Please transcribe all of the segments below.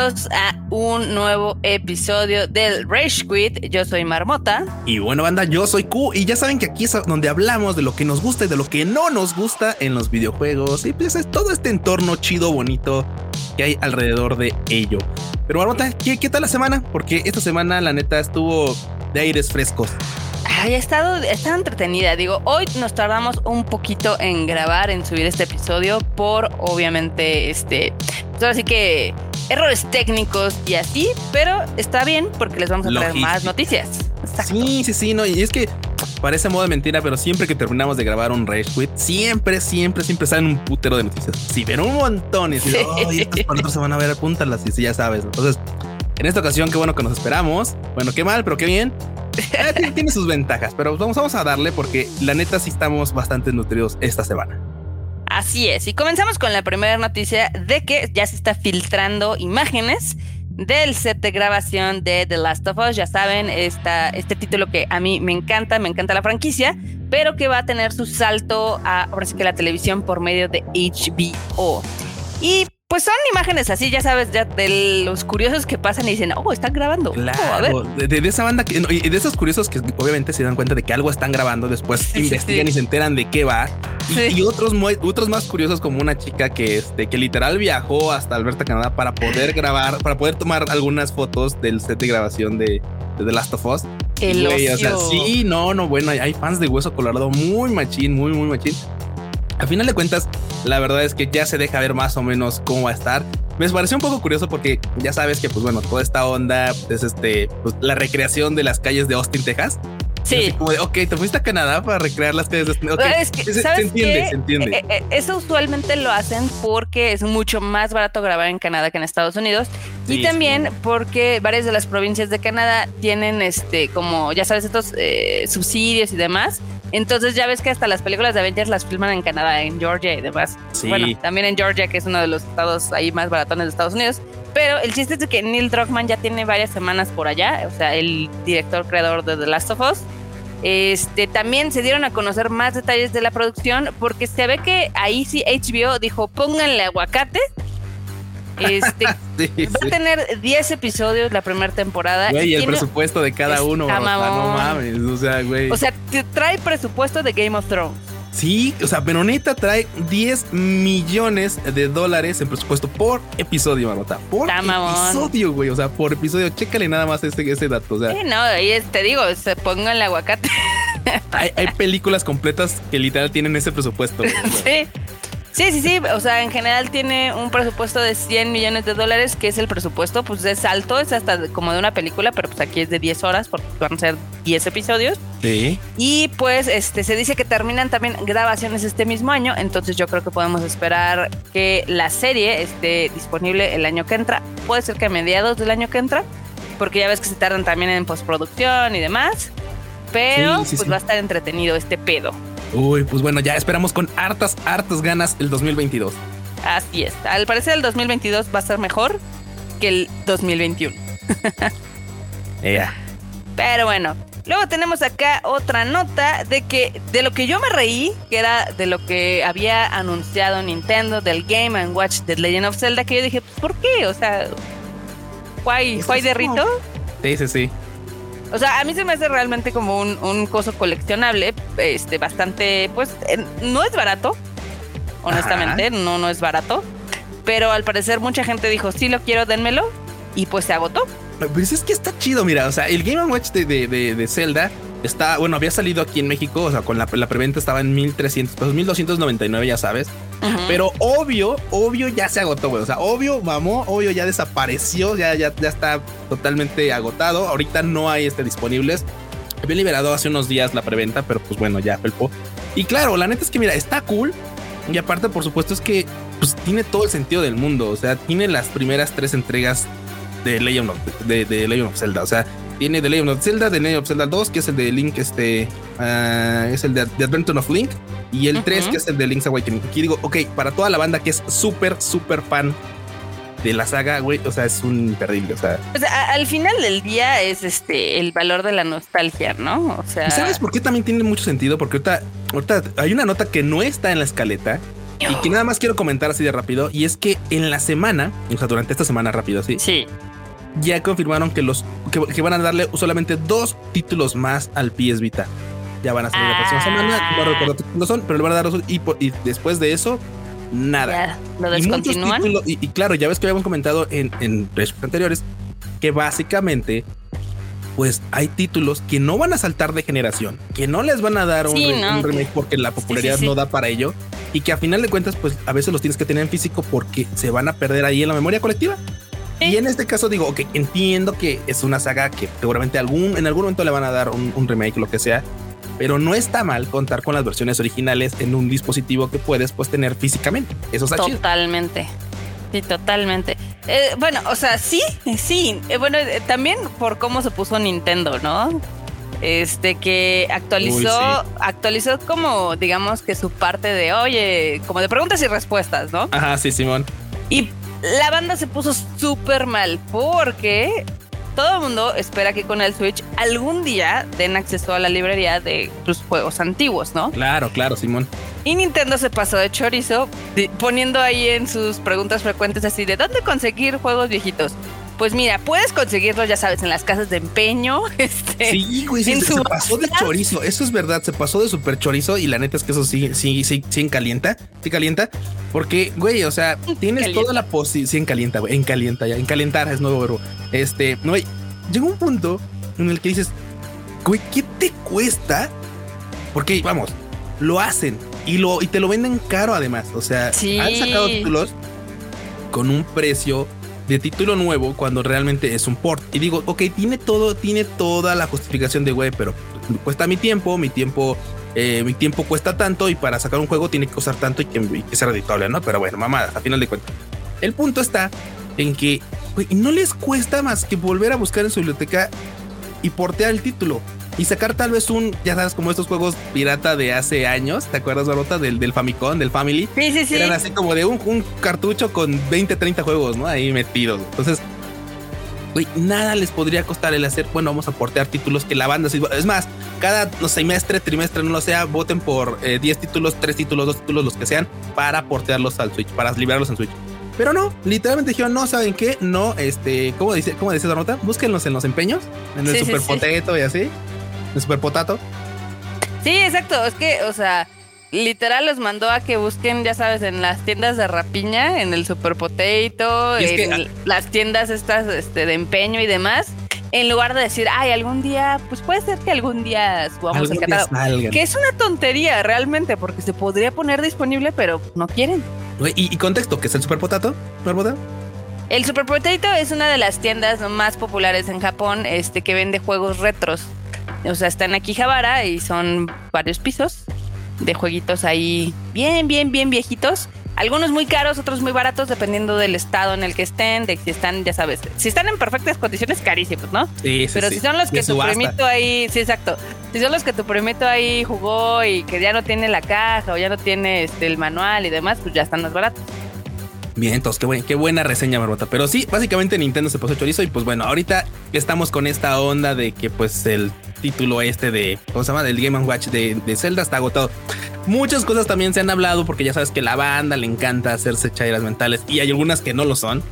bienvenidos a un nuevo episodio del Rage Quit. Yo soy Marmota. Y bueno, banda, yo soy Q. Y ya saben que aquí es donde hablamos de lo que nos gusta y de lo que no nos gusta en los videojuegos. Y pues es todo este entorno chido, bonito que hay alrededor de ello. Pero Marmota, ¿qué, qué tal la semana? Porque esta semana, la neta, estuvo de aires frescos. Ay, ha estado, está entretenida. Digo, hoy nos tardamos un poquito en grabar, en subir este episodio, por obviamente, este, pues ahora sí que errores técnicos y así, pero está bien porque les vamos a traer más noticias. Sí, sí, sí, no, y es que parece modo de mentira, pero siempre que terminamos de grabar un Rage Quit, siempre, siempre, siempre salen un putero de noticias. Sí, pero un montón. Y si, sí. estas se van a ver, apúntalas y sí, ya sabes. Entonces, en esta ocasión, qué bueno que nos esperamos. Bueno, qué mal, pero qué bien. Tiene, sus ventajas, pero vamos, vamos a darle porque la neta sí estamos bastante nutridos esta semana. Así es, y comenzamos con la primera noticia de que ya se está filtrando imágenes del set de grabación de The Last of Us. Ya saben, esta, este título que a mí me encanta, me encanta la franquicia, pero que va a tener su salto a ahora sí que la televisión por medio de HBO. Y pues son imágenes así, ya sabes, ya de los curiosos que pasan y dicen, oh, están grabando. Claro, De, esa banda que, y de esos curiosos que obviamente se dan cuenta de que algo están grabando, después investigan y se enteran de qué va. Y, otros, otros más curiosos, como una chica que, este, que literal viajó hasta Alberta, Canadá, para poder grabar, para poder tomar algunas fotos del set de grabación de, de The Last of Us. El o sea, sí, no, no, bueno, hay fans de Hueso Colorado muy machín, muy, muy machín. A final de cuentas, la verdad es que ya se deja ver más o menos cómo va a estar. Me pareció un poco curioso porque ya sabes que, pues bueno, toda esta onda es este, pues, la recreación de las calles de Austin, Texas. Sí. como de, ok, te fuiste a Canadá para recrear las calles de Austin. Okay. Es que, se, ¿sabes entiende, se entiende. Eh, eh, eso usualmente lo hacen porque es mucho más barato grabar en Canadá que en Estados Unidos. y también porque varias de las provincias de Canadá tienen, este, como, ya sabes, estos eh, subsidios y demás entonces ya ves que hasta las películas de Avengers las filman en Canadá, en Georgia y demás. Bueno, también en Georgia, que es uno de los estados ahí más baratones de Estados Unidos. Pero el chiste es que Neil Druckmann ya tiene varias semanas por allá, o sea, el director creador de The Last of Us. Este, también se dieron a conocer más detalles de la producción porque se ve que ahí sí HBO dijo pónganle aguacate este, va a tener 10 episodios la primera temporada. y, el presupuesto de cada uno. no mames. O sea, güey. O sea, trae presupuesto de Game of Thrones. Sí, o sea, Benonita trae 10 millones de dólares en presupuesto por episodio, Marmota. Por episodio, güey. O sea, por episodio. Chécale nada más ese, ese dato. O sea, sí, no, ahí te digo, se pongan el aguacate. Hay, hay, películas completas que literal tienen ese presupuesto. sí. Sí, sí, sí. O sea, en general tiene un presupuesto de 100 millones de dólares, que es el presupuesto, pues es alto, es hasta como de una película, pero pues aquí es de 10 horas, porque van a ser 10 episodios. Sí. Y pues este se dice que terminan también grabaciones este mismo año, entonces yo creo que podemos esperar que la serie esté disponible el año que entra. Puede ser que a mediados del año que entra, porque ya ves que se tardan también en postproducción y demás. Pero pues va a estar entretenido este pedo. Uy, pues bueno, ya esperamos con hartas, hartas ganas el 2022. Así es. Al parecer el 2022 va a ser mejor que el 2021. Ya. Pero bueno, luego tenemos acá otra nota de que de lo que yo me reí, que era de lo que había anunciado Nintendo del Game and Watch The Legend of Zelda, que yo dije, pues, ¿por qué? O sea, ¿cuál, de Rito? Sí, sí, sí. O sea, a mí se me hace realmente como un, un coso coleccionable, este, bastante, pues, no es barato, honestamente, no, no es barato, pero al parecer mucha gente dijo, sí lo quiero, denmelo, y pues se agotó. Pues es que está chido, mira, o sea, el Game Watch de, de, de, Zelda está, bueno, había salido aquí en México, o sea, con la, la preventa estaba en 1300 pesos, 1299, ya sabes. Pero obvio, obvio ya se agotó, güey. O sea, obvio, mamó, obvio ya desapareció, ya, ya, ya está totalmente agotado. Ahorita no hay este disponibles. Había liberado hace unos días la preventa, pero pues bueno, ya felpó. Y claro, la neta es que mira, está cool. Y aparte, por supuesto, es que pues, tiene todo el sentido del mundo. O sea, tiene las primeras tres entregas de Legend of, de, de Legend of Zelda. O sea, tiene The Legend of Zelda, The Legend of Zelda 2, que es el de Link, este, uh, es el de The Adventure of Link, y el 3, que es el de Link's Awakening. Aquí digo, ok, para toda la banda que es súper, súper fan de la saga, güey, o sea, es un imperdible, o sea. al final del día es este el valor de la nostalgia, ¿no? O sea. ¿Y sabes por qué también tiene mucho sentido? Porque ahorita, ahorita hay una nota que no está en la escaleta, Y que nada más quiero comentar así de rápido. Y es que en la semana, o sea, durante esta semana rápido, sí. Sí. Ya confirmaron que los que, van a darle solamente dos títulos más al PS Vita. Ya van a salir la próxima semana. No recuerdo qué títulos son, pero le van a dar dos. Y, y después de eso, nada. lo descontinúan. Y, claro, ya ves que habíamos comentado en, en anteriores que básicamente pues hay títulos que no van a saltar de generación, que no les van a dar un, remake porque la popularidad no da para ello y que a final de cuentas, pues a veces los tienes que tener en físico porque se van a perder ahí en la memoria colectiva. Y en este caso digo, ok, entiendo que es una saga que seguramente algún, en algún momento le van a dar un, un remake, lo que sea, pero no está mal contar con las versiones originales en un dispositivo que puedes pues tener físicamente. Eso está Totalmente. Sí, totalmente. Eh, bueno, o sea, sí, sí. Eh, bueno, eh, también por cómo se puso Nintendo, ¿no? Este que actualizó, actualizó como, digamos que su parte de, oye, como de preguntas y respuestas, ¿no? Ajá, sí, Simón. Y la banda se puso súper mal porque todo el mundo espera que con el Switch algún día den acceso a la librería de sus juegos antiguos, ¿no? Claro, claro, Simón. Y Nintendo se pasó de chorizo poniendo ahí en sus preguntas frecuentes así de ¿dónde conseguir juegos viejitos? Pues mira, puedes conseguirlos, ya sabes, en las casas de empeño. Este, sí, güey, se, pasó de chorizo. Eso es verdad, se pasó de super chorizo y la neta es que eso sí, sí, sí, sí calienta, sí calienta. Porque, güey, o sea, tienes toda la posibilidad. Sí, en calienta, güey, en calienta ya, en calentar es nuevo verbo. Este, güey, llega un punto en el que dices, güey, ¿qué te cuesta? Porque, vamos, lo hacen y, lo, y te lo venden caro además. O sea, han sacado títulos con un precio de título nuevo cuando realmente es un port. Y digo, ok, tiene todo, tiene toda la justificación de güey, pero cuesta mi tiempo, mi tiempo, eh, mi tiempo cuesta tanto y para sacar un juego tiene que costar tanto y que, y ser editable, ¿no? Pero bueno, mamada, a final de cuentas. El punto está en que no les cuesta más que volver a buscar en su biblioteca y portear el título y sacar tal vez un, ya sabes, como estos juegos pirata de hace años, ¿te acuerdas, Barbota? Del, del Famicom, del Family. Sí, sí, sí. Eran así como de un, un cartucho con 20, 30 juegos, ¿no? Ahí metidos. Entonces, güey, nada les podría costar el hacer, bueno, vamos a portear títulos que la banda, es más, cada no, semestre, trimestre, no lo sea, voten por 10 eh, títulos, 3 títulos, 2 títulos, los que sean, para portearlos al Switch, para liberarlos en Switch. Pero no, literalmente dijeron, no, ¿saben qué? No, este, ¿cómo dice, cómo dice la nota? Búsquenlos en los empeños, en el Super Potato y así de Super Potato. Sí, exacto. Es que, o sea, literal los mandó a que busquen, ya sabes, en las tiendas de rapiña, en el Super Potato, en las tiendas estas este, de empeño y demás. En lugar de decir, ay, algún día, pues puede ser que algún día subamos el catálogo. Que es una tontería realmente, porque se podría poner disponible, pero no quieren. ¿Y, contexto? ¿Qué es el Super Potato? El Super Potato es una de las tiendas más populares en Japón, este, que vende juegos retros. O sea, está en Akihabara y son varios pisos de jueguitos ahí bien, bien, bien viejitos. Algunos muy caros, otros muy baratos, dependiendo del estado en el que estén, de si están, ya sabes, si están en perfectas condiciones, carísimos, ¿no? Sí, sí, Pero si son los que tu primito ahí, sí, exacto. Si son los que tu primito ahí jugó y que ya no tiene la caja o ya no tiene este, el manual y demás, pues ya están más baratos. Bien, entonces qué, qué buena reseña, Barbota. Pero sí, básicamente Nintendo se puso chorizo y pues bueno, ahorita estamos con esta onda de que pues el título este de, ¿cómo se llama? Del Game Watch de, de Zelda está agotado. Muchas cosas también se han hablado porque ya sabes que la banda le encanta hacerse chairas mentales y hay algunas que no lo son.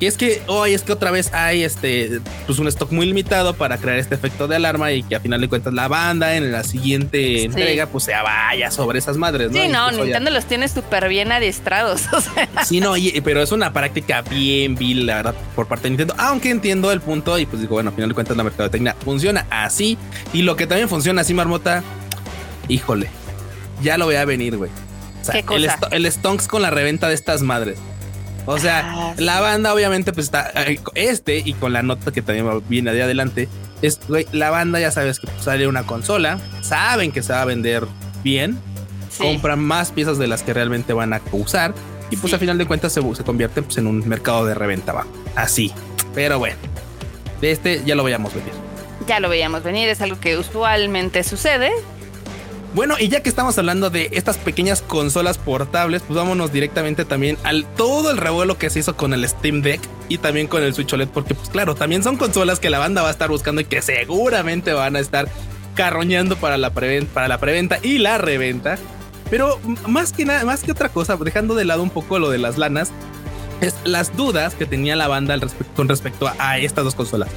Y es que hoy es que otra vez hay este pues un stock muy limitado para crear este efecto de alarma y que a final de cuentas la banda en la siguiente entrega pues se vaya sobre esas madres, ¿no? Sí, no, Nintendo los tiene súper bien adiestrados. Sí, no, pero es una práctica bien vil, la verdad, por parte de Nintendo. Aunque entiendo el punto y pues digo, bueno, a final de cuentas la mercadotecnia funciona así. Y lo que también funciona así, Marmota, híjole, ya lo voy a venir, güey. El, el Stonks con la reventa de estas madres. O sea, ah, la banda obviamente pues está eh, este y con la nota que también viene de adelante. Es, güey, la banda ya sabes que pues, sale una consola, saben que se va a vender bien, compran más piezas de las que realmente van a usar y pues al final de cuentas se, se convierte pues, en un mercado de reventa, va. Así. Pero bueno, de este ya lo veíamos venir. Ya lo veíamos venir, es algo que usualmente sucede. Bueno, y ya que estamos hablando de estas pequeñas consolas portables, pues vámonos directamente también al todo el revuelo que se hizo con el Steam Deck y también con el Switch OLED, porque pues claro, también son consolas que la banda va a estar buscando y que seguramente van a estar carroñando para la, para la preventa y la reventa. Pero más que nada, más que otra cosa, dejando de lado un poco lo de las lanas, es las dudas que tenía la banda con respecto a, estas dos consolas.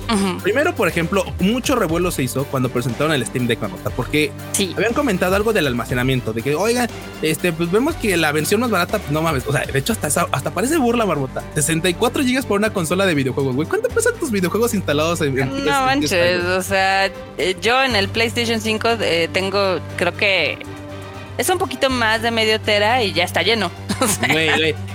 Primero, por ejemplo, mucho revuelo se hizo cuando presentaron el Steam Deck, porque habían comentado algo del almacenamiento, de que, oigan, este, pues vemos que la versión más barata, pues, no mames, o sea, de hecho hasta, hasta parece burla, barbota. 64 gigas por una consola de videojuegos, güey. ¿Cuánto pesan tus videojuegos instalados en, en No manches, o sea, eh, yo en el PlayStation 5 eh, tengo, creo que es un poquito más de medio tera y ya está lleno.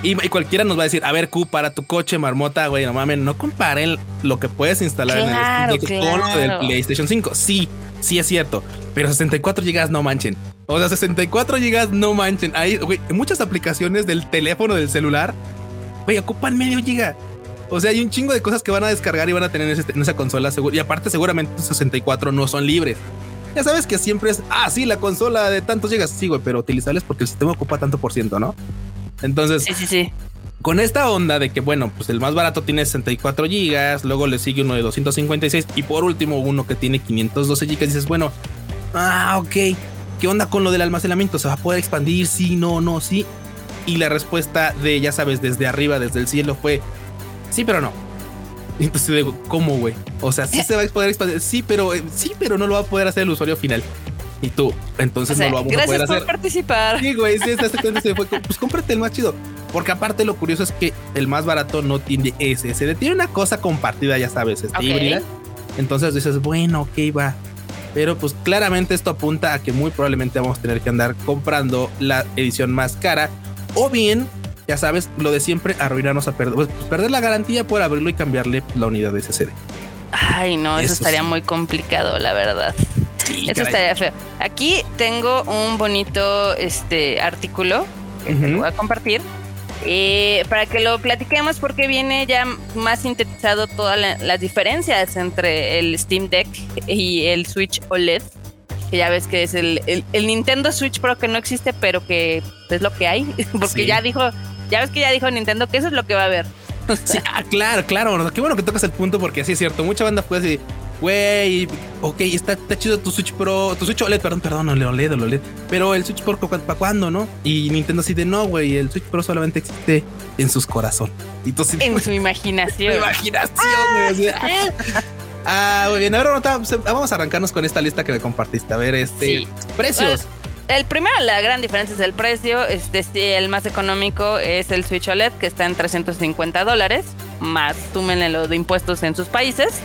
Y, cualquiera nos va a decir, a ver, Q, para tu coche, marmota, güey, no mames, no comparen lo que puedes instalar en el Steam con lo del PlayStation 5. Sí, sí es cierto, pero 64 GB no manchen. O sea, 64 GB no manchen. Hay, güey, muchas aplicaciones del teléfono, del celular, güey, ocupan medio giga. O sea, hay un chingo de cosas que van a descargar y van a tener en, esa consola. Y aparte, seguramente 64 no son libres. Ya sabes que siempre es, ah, sí, la consola de tantos gigas. Sí, güey, pero utilizarles porque el sistema ocupa tanto por ciento, ¿no? Entonces, sí, sí, sí. Con esta onda de que, bueno, pues el más barato tiene 64 gigas, luego le sigue uno de 256 y por último uno que tiene 512 gigas, dices, bueno, ah, ok, ¿qué onda con lo del almacenamiento? ¿Se va a poder expandir? Sí, no, no, sí. Y la respuesta de, ya sabes, desde arriba, desde el cielo fue, sí, pero no. Entonces digo, ¿cómo, güey? O sea, sí se va a poder expandir, sí, pero eh, sí, pero no lo va a poder hacer el usuario final. Y tú, entonces no lo vamos a poder hacer. Por participar. Sí, güey, sí, se fue, pues cómprate el más chido. Porque aparte lo curioso es que el más barato no tiene SSD, tiene una cosa compartida, ya sabes, este híbrida. Entonces dices, bueno, ok, va. Pero pues claramente esto apunta a que muy probablemente vamos a tener que andar comprando la edición más cara. O bien, ya sabes, lo de siempre, arruinarnos a perder, pues, perder la garantía por abrirlo y cambiarle la unidad de SSD. Ay, no, eso, estaría muy complicado, la verdad. Eso estaría feo. Aquí tengo un bonito este artículo que te voy a compartir. Eh, para que lo platiquemos porque viene ya más sintetizado todas las diferencias entre el Steam Deck y el Switch OLED. Que ya ves que es el, el, Nintendo Switch Pro que no existe, pero que es lo que hay. Porque ya dijo, ya ves que ya dijo Nintendo que eso es lo que va a haber. ah, claro, claro. Qué bueno que tocas el punto porque así es cierto. Mucha banda puede decir, güey, ok, está, está, chido tu Switch Pro, tu Switch OLED, perdón, perdón, OLED, OLED, pero el Switch Pro, ¿para cuándo, no? Y Nintendo así de no, güey, el Switch Pro solamente existe en sus corazones. en su imaginación. su imaginación, güey. Ah, muy bien, ahora vamos a arrancarnos con esta lista que me compartiste. A ver, este, precios. El primero, la gran diferencia es el precio. Este, el más económico es el Switch OLED, que está en 350 dólares, más túmenle lo de impuestos en sus países.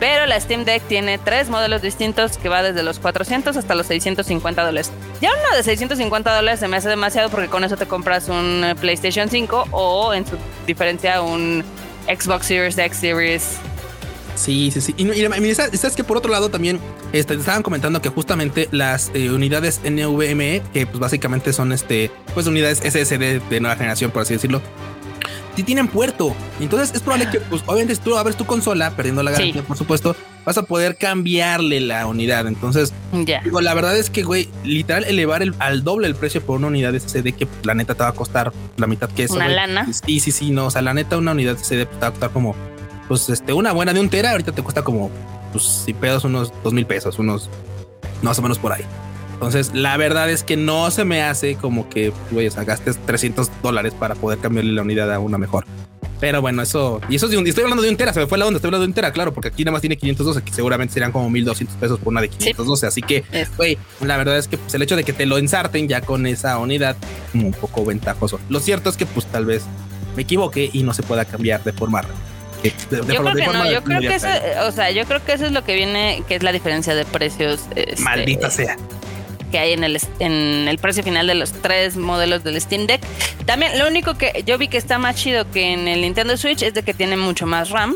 Pero la Steam Deck tiene tres modelos distintos que va desde los 400 hasta los 650 dólares. Ya uno de 650 dólares se me hace demasiado porque con eso te compras un eh, PlayStation 5 o en su diferencia un Xbox Series X Series. Sí, sí, sí. Y, y, sabes que por otro lado también este, estaban comentando que justamente las eh, unidades NVMe, que pues básicamente son este, pues unidades SSD de nueva generación, por así decirlo, si tienen puerto. Entonces es probable que, pues, obviamente, tú abres tu consola, perdiendo la garantía, por supuesto, vas a poder cambiarle la unidad. Entonces, digo, la verdad es que, güey, literal, elevar el, al doble el precio por una unidad de SSD que la neta te va a costar la mitad que eso. Una lana. Sí, sí, sí, no. O sea, la neta, una unidad de SSD te va a costar como, pues, este, una buena de un tera, ahorita te cuesta como, pues, si pedos, unos dos mil pesos, unos más o menos por ahí. Entonces, la verdad es que no se me hace como que, güey, o sea, gastes 300 dólares para poder cambiarle la unidad a una mejor. Pero bueno, eso, y eso es de un, estoy hablando de un tera, se me fue la onda, estoy hablando de un tera, claro, porque aquí nada más tiene 512, que seguramente serían como 1200 pesos por una de 512. Así que, güey, la verdad es que pues, el hecho de que te lo ensarten ya con esa unidad, como un poco ventajoso. Lo cierto es que, pues tal vez me equivoque y no se pueda cambiar de forma yo creo que no, yo creo que eso, o sea, yo creo que eso es lo que viene, que es la diferencia de precios. Este, Maldita sea que hay en el, en el precio final de los tres modelos del Steam Deck. También lo único que yo vi que está más chido que en el Nintendo Switch es de que tiene mucho más RAM.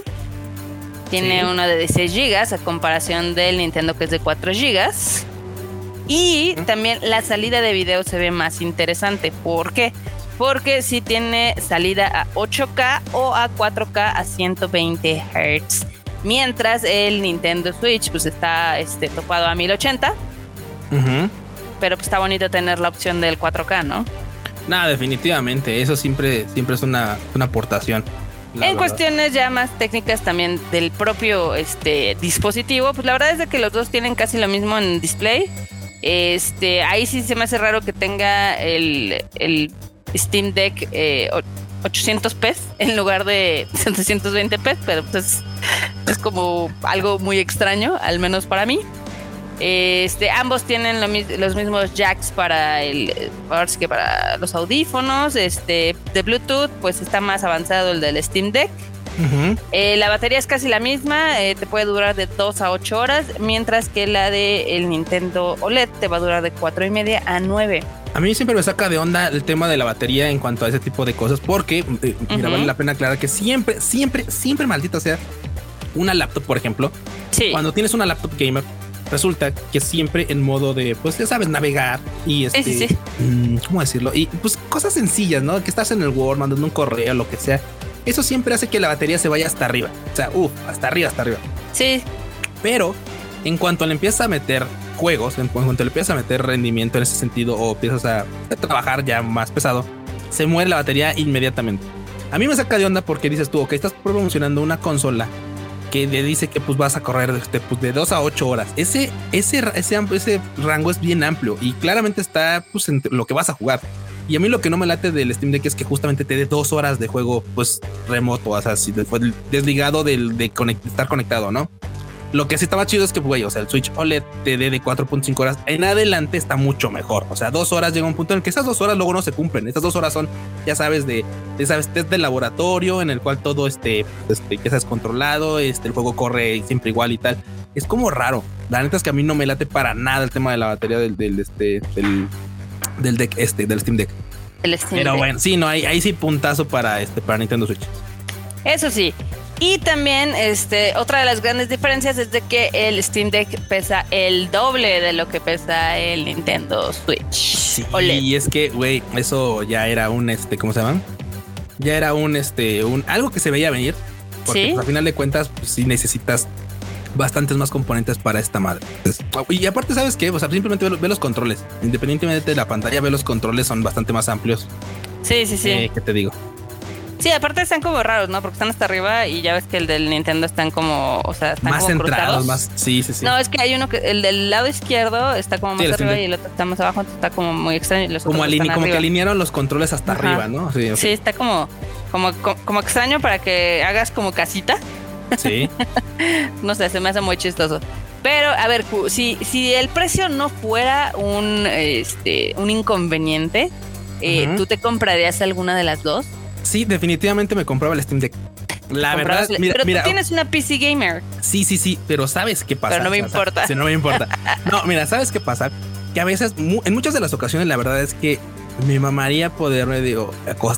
Tiene uno de 16 GB a comparación del Nintendo que es de 4 GB. Y también la salida de video se ve más interesante. ¿Por qué? Porque si tiene salida a 8K o a 4K a 120 Hz. Mientras el Nintendo Switch pues está este, topado a 1080 pero pues está bonito tener la opción del 4K, ¿no? Nada, definitivamente, eso siempre, siempre es una, aportación. En cuestiones ya más técnicas también del propio este, dispositivo, pues la verdad es de que los dos tienen casi lo mismo en display. Este, ahí sí se me hace raro que tenga el, el Steam Deck 800 p en lugar de 720 p pero pues es como algo muy extraño, al menos para mí. Este, ambos tienen los mismos jacks para el que para los audífonos. Este, de Bluetooth, pues está más avanzado el del Steam Deck. Eh, la batería es casi la misma, eh, te puede durar de 2 a 8 horas, mientras que la de el Nintendo OLED te va a durar de 4 y media a 9. A mí siempre me saca de onda el tema de la batería en cuanto a ese tipo de cosas, porque eh, mira, vale la pena aclarar que siempre, siempre, siempre maldita sea una laptop, por ejemplo. Cuando tienes una laptop gamer, resulta que siempre en modo de, pues ya sabes, navegar y este, mm, ¿cómo decirlo? Y pues cosas sencillas, ¿no? Que estás en el Word, mandando un correo, lo que sea. Eso siempre hace que la batería se vaya hasta arriba. O sea, uff, hasta arriba, hasta arriba. Sí. Pero en cuanto le empiezas a meter juegos, en cuanto le empiezas a meter rendimiento en ese sentido o empiezas a, trabajar ya más pesado, se muere la batería inmediatamente. A mí me saca de onda porque dices tú, ok, estás promocionando una consola que le dice que pues vas a correr de, pues, de 2 a 8 horas. Ese, ese, ese, ese rango es bien amplio y claramente está pues, en lo que vas a jugar. Y a mí lo que no me late del Steam Deck es que justamente te dé dos horas de juego pues remoto, o sea, si desligado del, de estar conectado, ¿no? Lo que sí estaba chido es que, güey, o sea, el Switch OLED te dé de 4.5 horas en adelante está mucho mejor. O sea, dos horas llega un punto en el que esas dos horas luego no se cumplen. Estas dos horas son, ya sabes, de, de sabes, test de laboratorio en el cual todo este, este, ya sabes, controlado, este, el juego corre siempre igual y tal. Es como raro. La neta es que a mí no me late para nada el tema de la batería del, del este, del, del deck este, del Steam Deck. El Steam Pero bueno, sí, no, ahí, ahí sí puntazo para este, para Nintendo Switch. Eso sí, y también, este, otra de las grandes diferencias es de que el Steam Deck pesa el doble de lo que pesa el Nintendo Switch. Sí, y es que, güey, eso ya era un, este, ¿cómo se llama? Ya era un, este, un, algo que se veía venir. Porque ¿Sí? pues, al final de cuentas, pues sí necesitas bastantes más componentes para esta madre. y aparte, ¿sabes qué? O sea, simplemente ve, los controles. Independientemente de la pantalla, ve los controles, son bastante más amplios. Sí, sí, sí. Eh, ¿Qué te digo? Sí, aparte están como raros, ¿no? Porque están hasta arriba y ya ves que el del Nintendo están como, o sea, están más como centrados, más. Sí, sí, sí. No, es que hay uno que el del lado izquierdo está como más arriba y el otro está más abajo, entonces está como muy extraño. Los como como que alinearon los controles hasta arriba, ¿no? Sí, sí, está como, como, como extraño para que hagas como casita. Sí. no sé, se me hace muy chistoso. Pero, a ver, si, si el precio no fuera un, este, un inconveniente, eh, ¿tú te comprarías alguna de las dos? Sí, definitivamente me compraba el Steam Deck. La verdad, mira, pero tú tienes una PC gamer. Sí, sí, sí, pero sabes qué pasa. Pero no me importa. no me importa. No, mira, sabes qué pasa. Que a veces, en muchas de las ocasiones, la verdad es que me mamaría poderme, digo,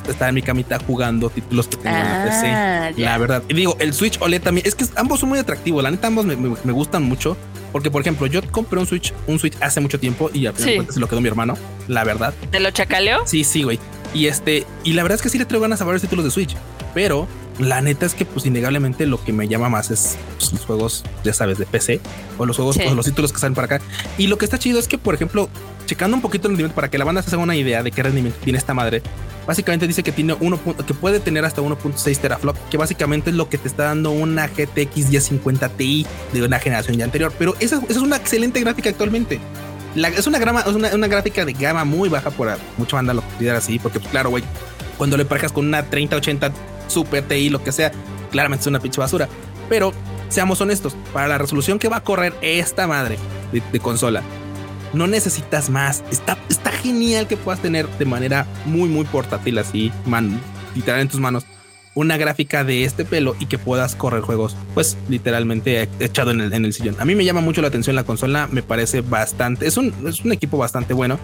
estar en mi camita jugando títulos que tengo en la PC. Ah, la verdad. Y digo, el Switch OLED también, es que ambos son muy atractivos. La neta, ambos me, gustan mucho. Porque, por ejemplo, yo compré un Switch, un Switch hace mucho tiempo y a final se lo quedó mi hermano, la verdad. ¿Te lo chacaleó? Sí, sí, güey. Y este, y la verdad es que sí le traigo ganas a varios títulos de Switch, pero la neta es que pues innegablemente lo que me llama más es pues, los juegos, ya sabes, de PC o los juegos, o los títulos que salen para acá. Y lo que está chido es que, por ejemplo, checando un poquito el rendimiento para que la banda se haga una idea de qué rendimiento tiene esta madre, básicamente dice que tiene uno que puede tener hasta 1.6 teraflop, que básicamente es lo que te está dando una GTX 1050 Ti de una generación ya anterior. Pero esa, esa es una excelente gráfica actualmente es una, grama, una, gráfica de gama muy baja por mucha banda lo considera así, porque pues, claro, güey, cuando le parejas con una 3080 Super TI, lo que sea, claramente es una pinche basura. Pero seamos honestos, para la resolución que va a correr esta madre de, consola, no necesitas más. Está, está genial que puedas tener de manera muy, muy portátil, así, man, literal en tus manos una gráfica de este pelo y que puedas correr juegos, pues literalmente echado en el, sillón. A mí me llama mucho la atención la consola, me parece bastante, es un, es un equipo bastante bueno.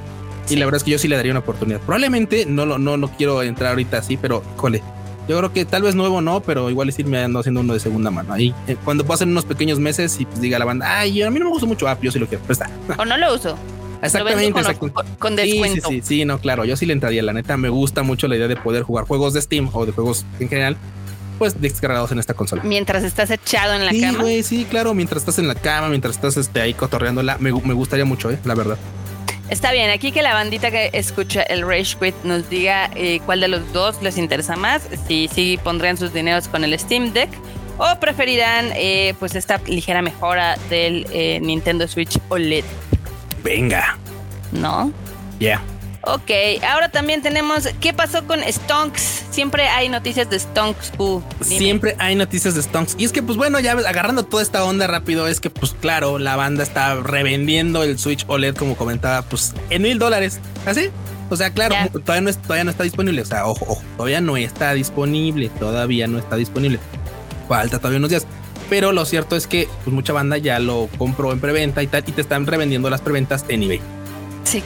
Y la verdad es que yo sí le daría una oportunidad. Probablemente no lo no, no quiero entrar ahorita así, pero cole. Yo creo que tal vez nuevo no, pero igual es irme ando haciendo uno de segunda mano. Ahí eh, cuando pasen unos pequeños meses y pues diga la banda, ay, a mí no me gusta mucho ah, yo sí lo quiero. Pues está. O no lo uso. Exactamente, con, descuento. Sí, sí, sí, no, claro, yo sí le entraría. La neta, me gusta mucho la idea de poder jugar juegos de Steam o de juegos en general, pues descargados en esta consola. Mientras estás echado en la cama. Sí, sí, claro, mientras estás en la cama, mientras estás este, ahí cotorreándola, me, me gustaría mucho, eh, la verdad. Está bien, aquí que la bandita que escucha el Rage Quit nos diga eh, cuál de los dos les interesa más, si sí pondrían sus dineros con el Steam Deck o preferirán eh, pues esta ligera mejora del Nintendo Switch OLED. Venga. ¿No? Ya. Ok, ahora también tenemos qué pasó con Stonks. Siempre hay noticias de Stonks. Siempre hay noticias de Stonks. Y es que, pues bueno, ya agarrando toda esta onda rápido, es que, pues claro, la banda está revendiendo el Switch OLED, como comentaba, pues en mil dólares. ¿Así? O sea, claro, todavía no, todavía no está disponible. O sea, ojo, ojo, todavía no está disponible. Todavía no está disponible. Falta todavía unos días. Pero lo cierto es que pues, mucha banda ya lo compró en preventa y tal, y te están revendiendo las preventas en eBay.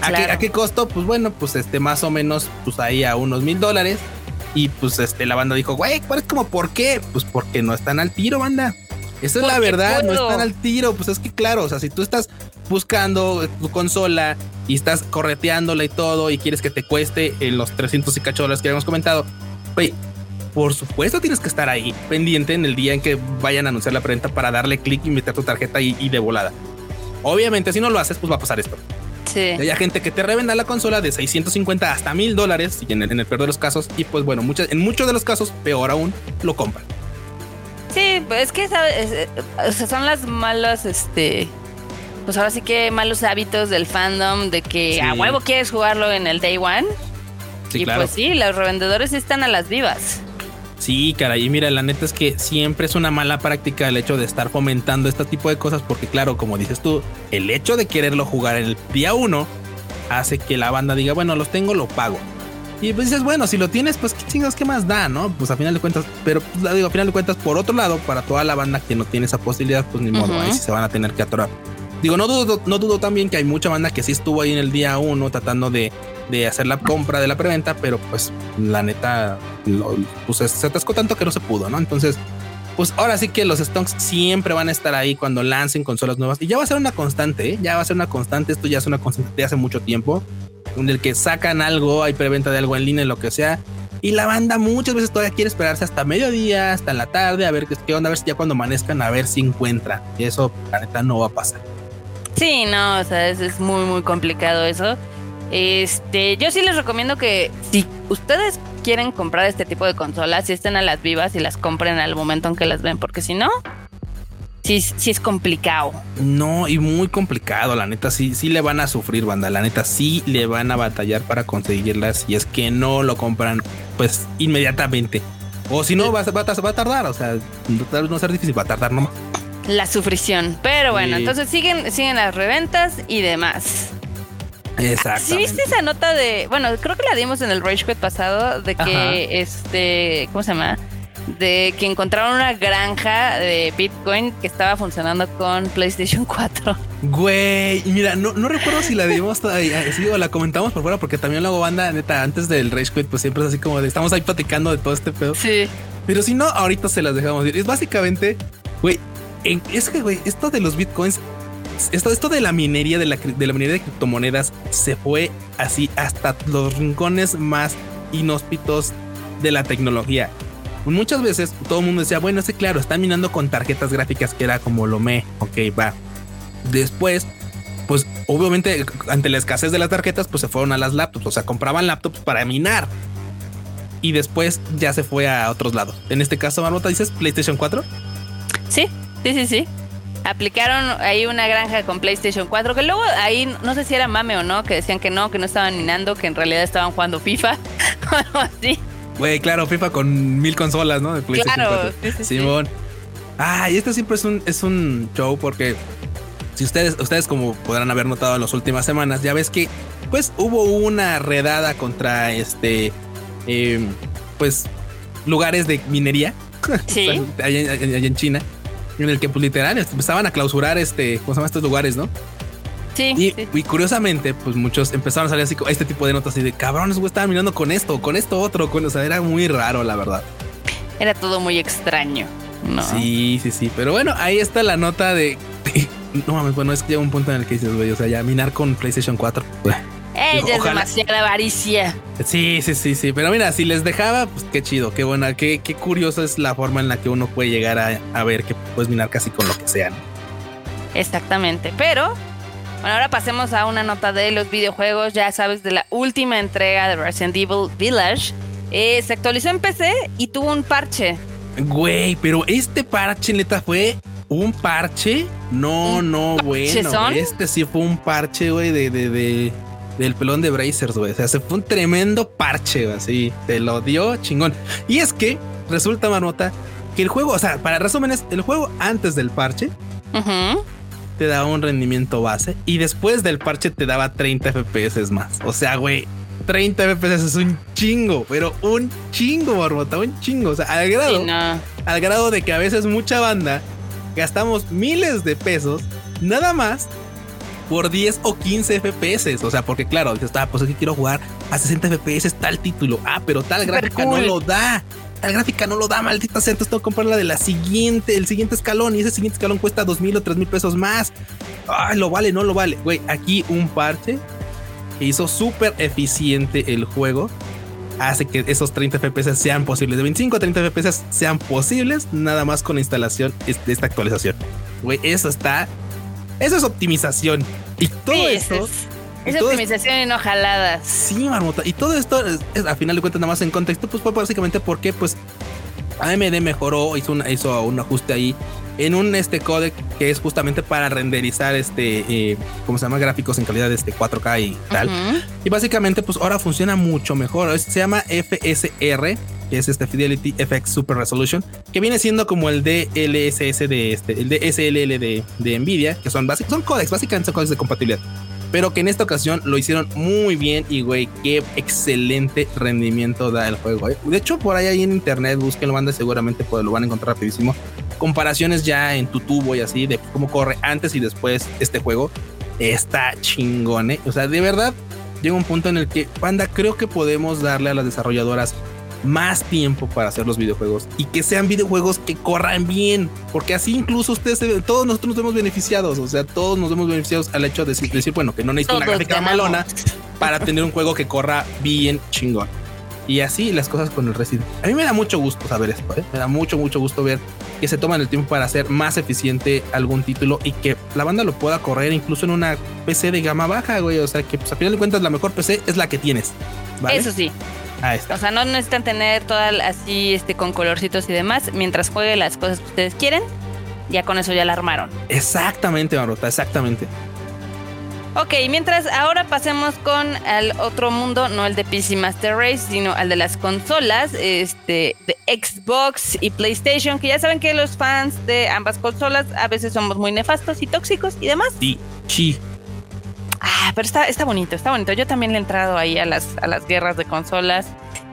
¿A, qué, costo? Pues bueno, pues este más o menos, pues ahí a unos mil dólares. Y pues este la banda dijo, güey, ¿cuál es como por qué? Pues porque no están al tiro, banda. Esa es la verdad, no están al tiro. Pues es que claro, o sea, si tú estás buscando tu consola y estás correteándola y todo y quieres que te cueste en los 300 y cacho dólares que habíamos comentado, güey, por supuesto tienes que estar ahí pendiente en el día en que vayan a anunciar la preventa para darle clic y meter tu tarjeta y, y de volada. Obviamente, si no lo haces, pues va a pasar esto. Sí. Hay gente que te revenda la consola de 650 hasta mil dólares y en el, peor de los casos, y pues bueno, muchas, en muchos de los casos, peor aún, lo compran. Sí, pues es que ¿sabes? son las malas, este, pues ahora sí que malos hábitos del fandom de que a huevo quieres jugarlo en el day one. y pues sí, los revendedores están a las vivas. Sí, caray, mira, la neta es que siempre es una mala práctica el hecho de estar fomentando este tipo de cosas, porque claro, como dices tú, el hecho de quererlo jugar en el día uno hace que la banda diga, bueno, los tengo, lo pago. Y pues dices, bueno, si lo tienes, pues qué chingas, qué más da, ¿no? Pues a final de cuentas, pero pues, digo, a final de cuentas, por otro lado, para toda la banda que no tiene esa posibilidad, pues ni modo, ahí sí se van a tener que atorar. Digo, no dudo, no dudo también que hay mucha banda que sí estuvo ahí en el día uno tratando de de hacer la compra de la preventa, pero pues la neta pues, se atascó tanto que no se pudo, ¿no? Entonces, pues ahora sí que los stonks siempre van a estar ahí cuando lancen consolas nuevas y ya va a ser una constante, ¿eh? ya va a ser una constante, esto ya es una constante de hace mucho tiempo, en el que sacan algo, hay preventa de algo en línea, lo que sea, y la banda muchas veces todavía quiere esperarse hasta mediodía, hasta la tarde, a ver qué, onda, a ver si ya cuando amanezcan, a ver si encuentra. Y eso, la neta, no va a pasar. Sí, no, o sea, es muy, muy complicado eso. Este, yo sí les recomiendo que si ustedes quieren comprar este tipo de consolas, si estén a las vivas y las compren al momento en que las ven, porque si no, sí, sí es complicado. No, y muy complicado, la neta, sí, sí le van a sufrir, banda, la neta, sí le van a batallar para conseguirlas y es que no lo compran, pues, inmediatamente. O si no, va, va, va, a tardar, o sea, no va a ser difícil, va a tardar nomás. La sufrición. Pero bueno, entonces siguen, siguen las reventas y demás. Exacto. ¿Sí viste esa nota de, bueno, creo que la dimos en el Rage Quit pasado, de que este, ¿cómo se llama? De que encontraron una granja de Bitcoin que estaba funcionando con PlayStation 4. Güey, y mira, no, no recuerdo si la dimos todavía, o la comentamos por fuera, porque también luego banda, neta, antes del Rage Quit, pues siempre es así como de estamos ahí platicando de todo este pedo. Sí. Pero si no, ahorita se las dejamos ir. Es básicamente, güey, es que, güey, esto de los bitcoins esto, esto de la minería, de la, minería de criptomonedas se fue así hasta los rincones más inhóspitos de la tecnología. Muchas veces todo el mundo decía, bueno, sí, claro, están minando con tarjetas gráficas que era como lo me, ok, va. Después, pues obviamente ante la escasez de las tarjetas, pues se fueron a las laptops, o sea, compraban laptops para minar. Y después ya se fue a otros lados. En este caso, Marmota, dices PlayStation 4? Sí, sí, sí, sí aplicaron ahí una granja con PlayStation 4, que luego ahí no sé si era mame o no, que decían que no, que no estaban minando, que en realidad estaban jugando FIFA o algo así. Güey, claro, FIFA con mil consolas, ¿no? De PlayStation claro, 4. Simón. Ah, y esto siempre es un, es un show porque si ustedes, ustedes como podrán haber notado en las últimas semanas, ya ves que pues hubo una redada contra este, em, pues lugares de minería. Sí. allá en China en el que pues literal empezaban a clausurar este, ¿cómo se llama estos lugares, no? Sí y, curiosamente, pues muchos empezaron a salir así este tipo de notas y de cabrones, güey, estaban mirando con esto, con esto otro, con, o sea, era muy raro, la verdad. Era todo muy extraño, ¿no? Sí, sí, sí. Pero bueno, ahí está la nota de. no mames, bueno, es que llega un punto en el que dices, güey, o sea, ya minar con PlayStation 4. Pues, ella es demasiada avaricia. Sí, sí, sí, sí. Pero mira, si les dejaba, pues qué chido, qué buena, qué, qué curiosa es la forma en la que uno puede llegar a, ver que puedes minar casi con lo que sea. Exactamente. Pero, bueno, ahora pasemos a una nota de los videojuegos. Ya sabes, de la última entrega de Resident Evil Village. Eh, se actualizó en PC y tuvo un parche. Güey, pero este parche neta fue un parche. No, no, bueno. Este sí fue un parche, güey, de, de, de, del pelón de Brazers, güey. O sea, se fue un tremendo parche, así. Te lo dio chingón. Y es que resulta, Marmota, que el juego, o sea, para resúmenes, el juego antes del parche te daba un rendimiento base y después del parche te daba 30 FPS más. O sea, güey, 30 FPS es un chingo, pero un chingo, Marmota, un chingo. O sea, al grado, al grado de que a veces mucha banda gastamos miles de pesos nada más por 10 o 15 FPS. O sea, porque claro, dices, ah, pues es que quiero jugar a 60 FPS tal título. Ah, pero tal gráfica no lo da. Tal gráfica no lo da, maldita sea. Entonces tengo que comprar la de la siguiente, el siguiente escalón. Y ese siguiente escalón cuesta dos mil o tres mil pesos más. Ay, lo vale, no lo vale. Güey, aquí un parche que hizo súper eficiente el juego hace que esos 30 FPS sean posibles. De 25 a 30 FPS sean posibles nada más con la instalación de esta actualización. Güey, eso está. Eso es optimización. Y todo esto. Es, optimización y no jaladas. Sí, marmota. Y todo esto, es, a final de cuentas, nada más en contexto, pues fue básicamente porque, pues, AMD mejoró, hizo, hizo un ajuste ahí en un este codec que es justamente para renderizar este, eh, ¿cómo se llama? Gráficos en calidad de este 4K y tal. Y básicamente, pues ahora funciona mucho mejor. Se llama FSR, que es este Fidelity FX Super Resolution, que viene siendo como el DLSS de este, el DSLL de, Nvidia, que son básicos, son codecs, básicamente son codecs de compatibilidad pero que en esta ocasión lo hicieron muy bien y güey, qué excelente rendimiento da el juego. Eh. De hecho, por ahí, ahí en internet, búsquenlo, banda, seguramente pues, lo van a encontrar rapidísimo. Comparaciones ya en tu y así de cómo corre antes y después este juego. Está chingón, ¿eh? O sea, de verdad, llega un punto en el que, banda, creo que podemos darle a las desarrolladoras más tiempo para hacer los videojuegos y que sean videojuegos que corran bien, porque así incluso ustedes, todos nosotros nos vemos beneficiados, o sea, todos nos vemos beneficiados al hecho de decir, bueno, que no necesito una gráfica malona para tener un juego que corra bien chingón. Y así las cosas con el Resident. A mí me da mucho gusto saber esto, ¿eh? me da mucho, mucho gusto ver que se toman el tiempo para hacer más eficiente algún título y que la banda lo pueda correr incluso en una PC de gama baja, güey. O sea, que pues, a final de cuentas la mejor PC es la que tienes. Eso sí. O sea, no necesitan tener toda así este con colorcitos y demás. Mientras juegue las cosas que ustedes quieren, ya con eso ya la armaron. Exactamente, Marota, exactamente. Ok, mientras ahora pasemos con el otro mundo, no el de PC Master Race, sino al de las consolas, este, de Xbox y PlayStation, que ya saben que los fans de ambas consolas a veces somos muy nefastos y tóxicos y demás. Sí, sí. Ah, pero está, está bonito, está bonito. Yo también le he entrado ahí a las, a las guerras de consolas.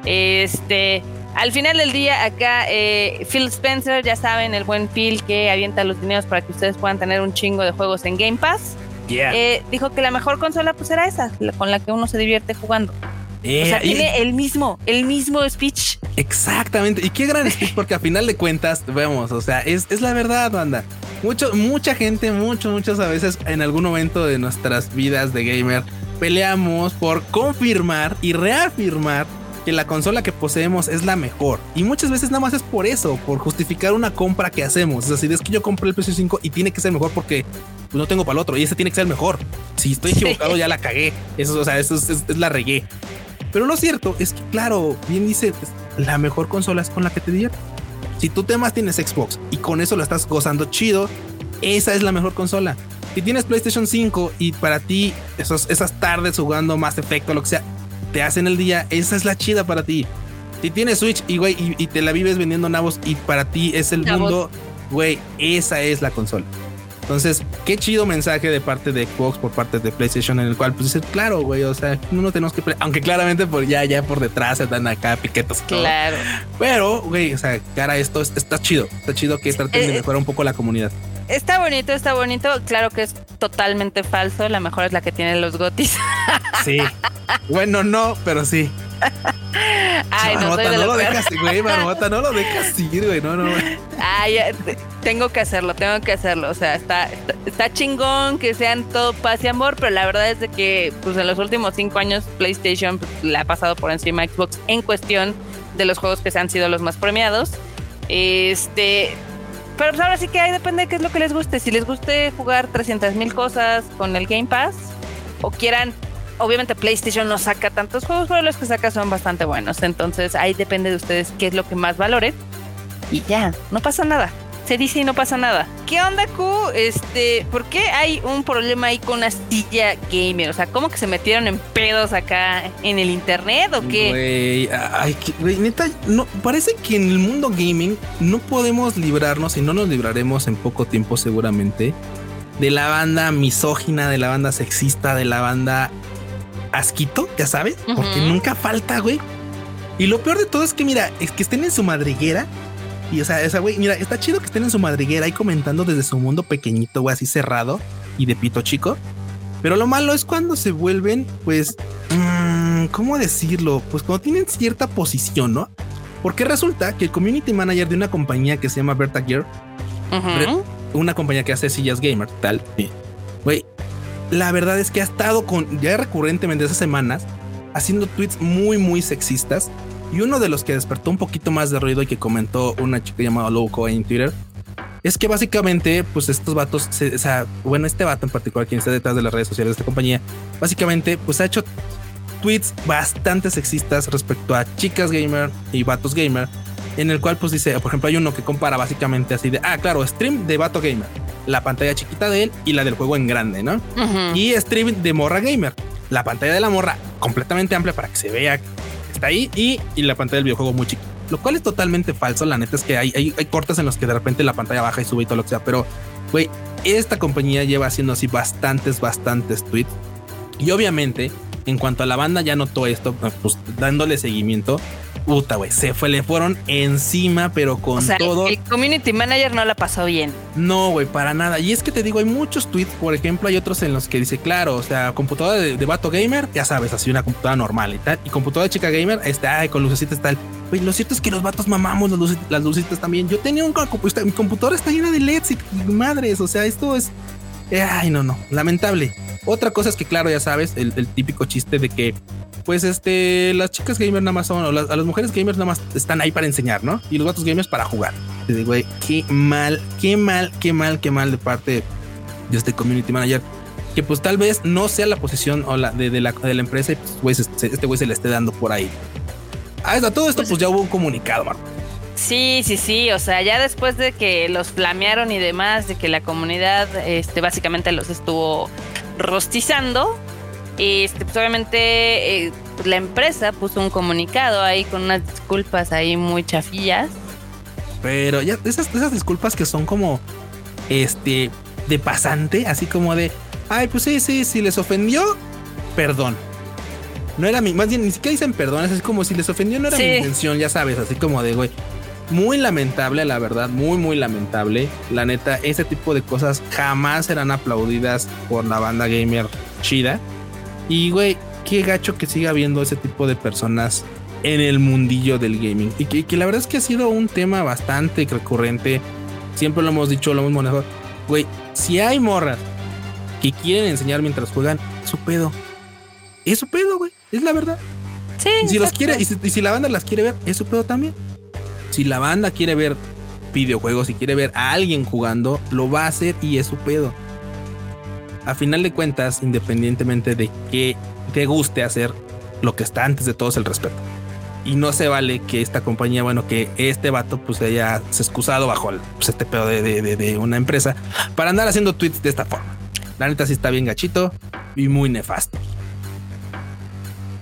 Este, al final del día, acá eh, Phil Spencer, ya saben, el buen Phil que avienta los dineros para que ustedes puedan tener un chingo de juegos en Game Pass. Eh, dijo que la mejor consola pues era esa, con la que uno se divierte jugando. o sea, tiene el mismo, el mismo speech. Exactamente. Y qué gran speech, porque a final de cuentas, vemos, o sea, es, es la verdad, banda. Mucho, mucha gente, muchos, muchas a veces en algún momento de nuestras vidas de gamer peleamos por confirmar y reafirmar que la consola que poseemos es la mejor. Y muchas veces nada más es por eso, por justificar una compra que hacemos. Es decir, es que yo compré el PS5 y tiene que ser mejor porque pues, no tengo para el otro y ese tiene que ser mejor. Si estoy equivocado, ya la cagué. Eso, o sea, eso es, es, la regué. Pero lo cierto es que, claro, bien dice, la mejor consola es con la que te diviertes. Si tú temas tienes Xbox y con eso lo estás gozando chido, esa es la mejor consola. Si tienes PlayStation 5 y para ti esos, esas tardes jugando más efecto, lo que sea, te hacen el día, esa es la chida para ti. Si tienes Switch y, güey, y, te la vives vendiendo nabos y para ti es el mundo, güey, esa es la consola. Entonces, qué chido mensaje de parte de Xbox por parte de PlayStation en el cual pues dice, claro, güey, o sea, no tenemos que, aunque claramente por ya, ya por detrás se dan acá piquetos. Claro. Pero, güey, o sea, cara, esto está chido, está chido que traten de eh, mejorar un poco la comunidad. Está bonito, está bonito. Claro que es totalmente falso. La mejor es la que tienen los gotis. Sí. Bueno, no, pero sí. Ay, no, no, lo dejas, güey, Marmota, no lo dejas ir, güey, no, no. Ay, tengo que hacerlo, tengo que hacerlo. O sea, está, está, chingón que sean todo paz y amor, pero la verdad es de que, pues en los últimos cinco años, PlayStation pues, la ha pasado por encima Xbox en cuestión de los juegos que se han sido los más premiados. Este, pero pues ahora sí que ahí depende de qué es lo que les guste. Si les guste jugar 300 mil cosas con el Game Pass o quieran obviamente PlayStation no saca tantos juegos, pero los que saca son bastante buenos. Entonces ahí depende de ustedes qué es lo que más valoren. Y ya, no pasa nada. se dice y no pasa nada. ¿Qué onda, Q? Este, ¿por qué hay un problema ahí con la silla gamer? O sea, ¿cómo que se metieron en pedos acá en el internet o qué? Güey, ay, güey, neta, no, parece que en el mundo gaming no podemos librarnos y no nos libraremos en poco tiempo seguramente de la banda misógina, de la banda sexista, de la banda asquito, ya sabes, porque nunca falta, güey. Y lo peor de todo es que, mira, es que estén en su madriguera y o sea, esa güey, mira, está chido que estén en su madriguera ahí comentando desde su mundo pequeñito, güey, así cerrado y de pito chico. Pero lo malo es cuando se vuelven, pues, mmm, ¿cómo decirlo? Pues cuando tienen cierta posición, ¿no? Porque resulta que el community manager de una compañía que se llama Berta Gear, una compañía que hace sillas gamer, tal, güey, la verdad es que ha estado con ya recurrentemente esas semanas haciendo tweets muy, muy sexistas. Y uno de los que despertó un poquito más de ruido y que comentó una chica llamada Loco en Twitter es que básicamente, pues estos vatos, o sea, bueno, este vato en particular, quien está detrás de las redes sociales de esta compañía, básicamente, pues ha hecho tweets bastante sexistas respecto a chicas gamer y vatos gamer, en el cual, pues dice, por ejemplo, hay uno que compara básicamente así de, ah, claro, stream de vato gamer, la pantalla chiquita de él y la del juego en grande, ¿no? Y stream de morra gamer, la pantalla de la morra completamente amplia para que se vea está ahí y, la pantalla del videojuego muy chiquita. Lo cual es totalmente falso. La neta es que hay, hay, cortes en los que de repente la pantalla baja y sube y todo lo que sea. Pero, güey, esta compañía lleva haciendo así bastantes, bastantes tweets. Y obviamente, en cuanto a la banda ya notó esto, pues dándole seguimiento, puta, güey, se fue, le fueron encima, pero con todo. El community manager no la pasó bien. No, güey, para nada. Y es que te digo, hay muchos tweets, por ejemplo, hay otros en los que dice, claro, o sea, computadora de, vato gamer, ya sabes, así una computadora normal y tal. Y computadora de chica gamer, está ay, con lucecitas tal. Güey, lo cierto es que los vatos mamamos las, luces, las lucecitas también. Yo tenía un mi computadora está llena de LEDs y madres. O sea, esto es. Eh, ay, no, no, lamentable. Otra cosa es que, claro, ya sabes, el, el típico chiste de que pues este, las chicas gamers nada más son, o las, a las mujeres gamers nada más están ahí para enseñar, ¿no? Y los vatos gamers para jugar. Y digo, güey, qué mal, qué mal, qué mal, qué mal de parte de este community manager. Que pues tal vez no sea la posición o la de, la, de la empresa y pues este güey se le esté dando por ahí. Ah, a todo esto pues, pues ya hubo un comunicado, Marco. Sí, sí, sí, o sea, ya después de que los flamearon y demás, de que la comunidad este, básicamente los estuvo rostizando, este, pues obviamente eh, la empresa puso un comunicado ahí con unas disculpas ahí muy chafillas. Pero ya esas, esas disculpas que son como este de pasante, así como de, ay, pues sí, sí, si les ofendió, perdón. No era mi, más bien ni siquiera dicen perdón, es como si les ofendió, no era mi intención, ya sabes, así como de, güey. Muy lamentable, la verdad, muy, muy lamentable. La neta, ese tipo de cosas jamás serán aplaudidas por la banda gamer chida. Y güey, qué gacho que siga habiendo ese tipo de personas en el mundillo del gaming. Y que, la verdad es que ha sido un tema bastante recurrente. Siempre lo hemos dicho, lo hemos manejado. Güey, si hay morras que quieren enseñar mientras juegan, es su pedo. Es su pedo, güey. Es la verdad. Sí. si los quiere, y si, la banda las quiere ver, es su pedo también. Si la banda quiere ver videojuegos y quiere ver a alguien jugando, lo va a hacer y es su pedo a final de cuentas, independientemente de que te guste hacer, lo que está antes de todo es el respeto. Y no se vale que esta compañía, bueno, que este vato pues haya se excusado bajo pues, este pedo de, una empresa para andar haciendo tweets de esta forma. La neta sí está bien gachito y muy nefasto.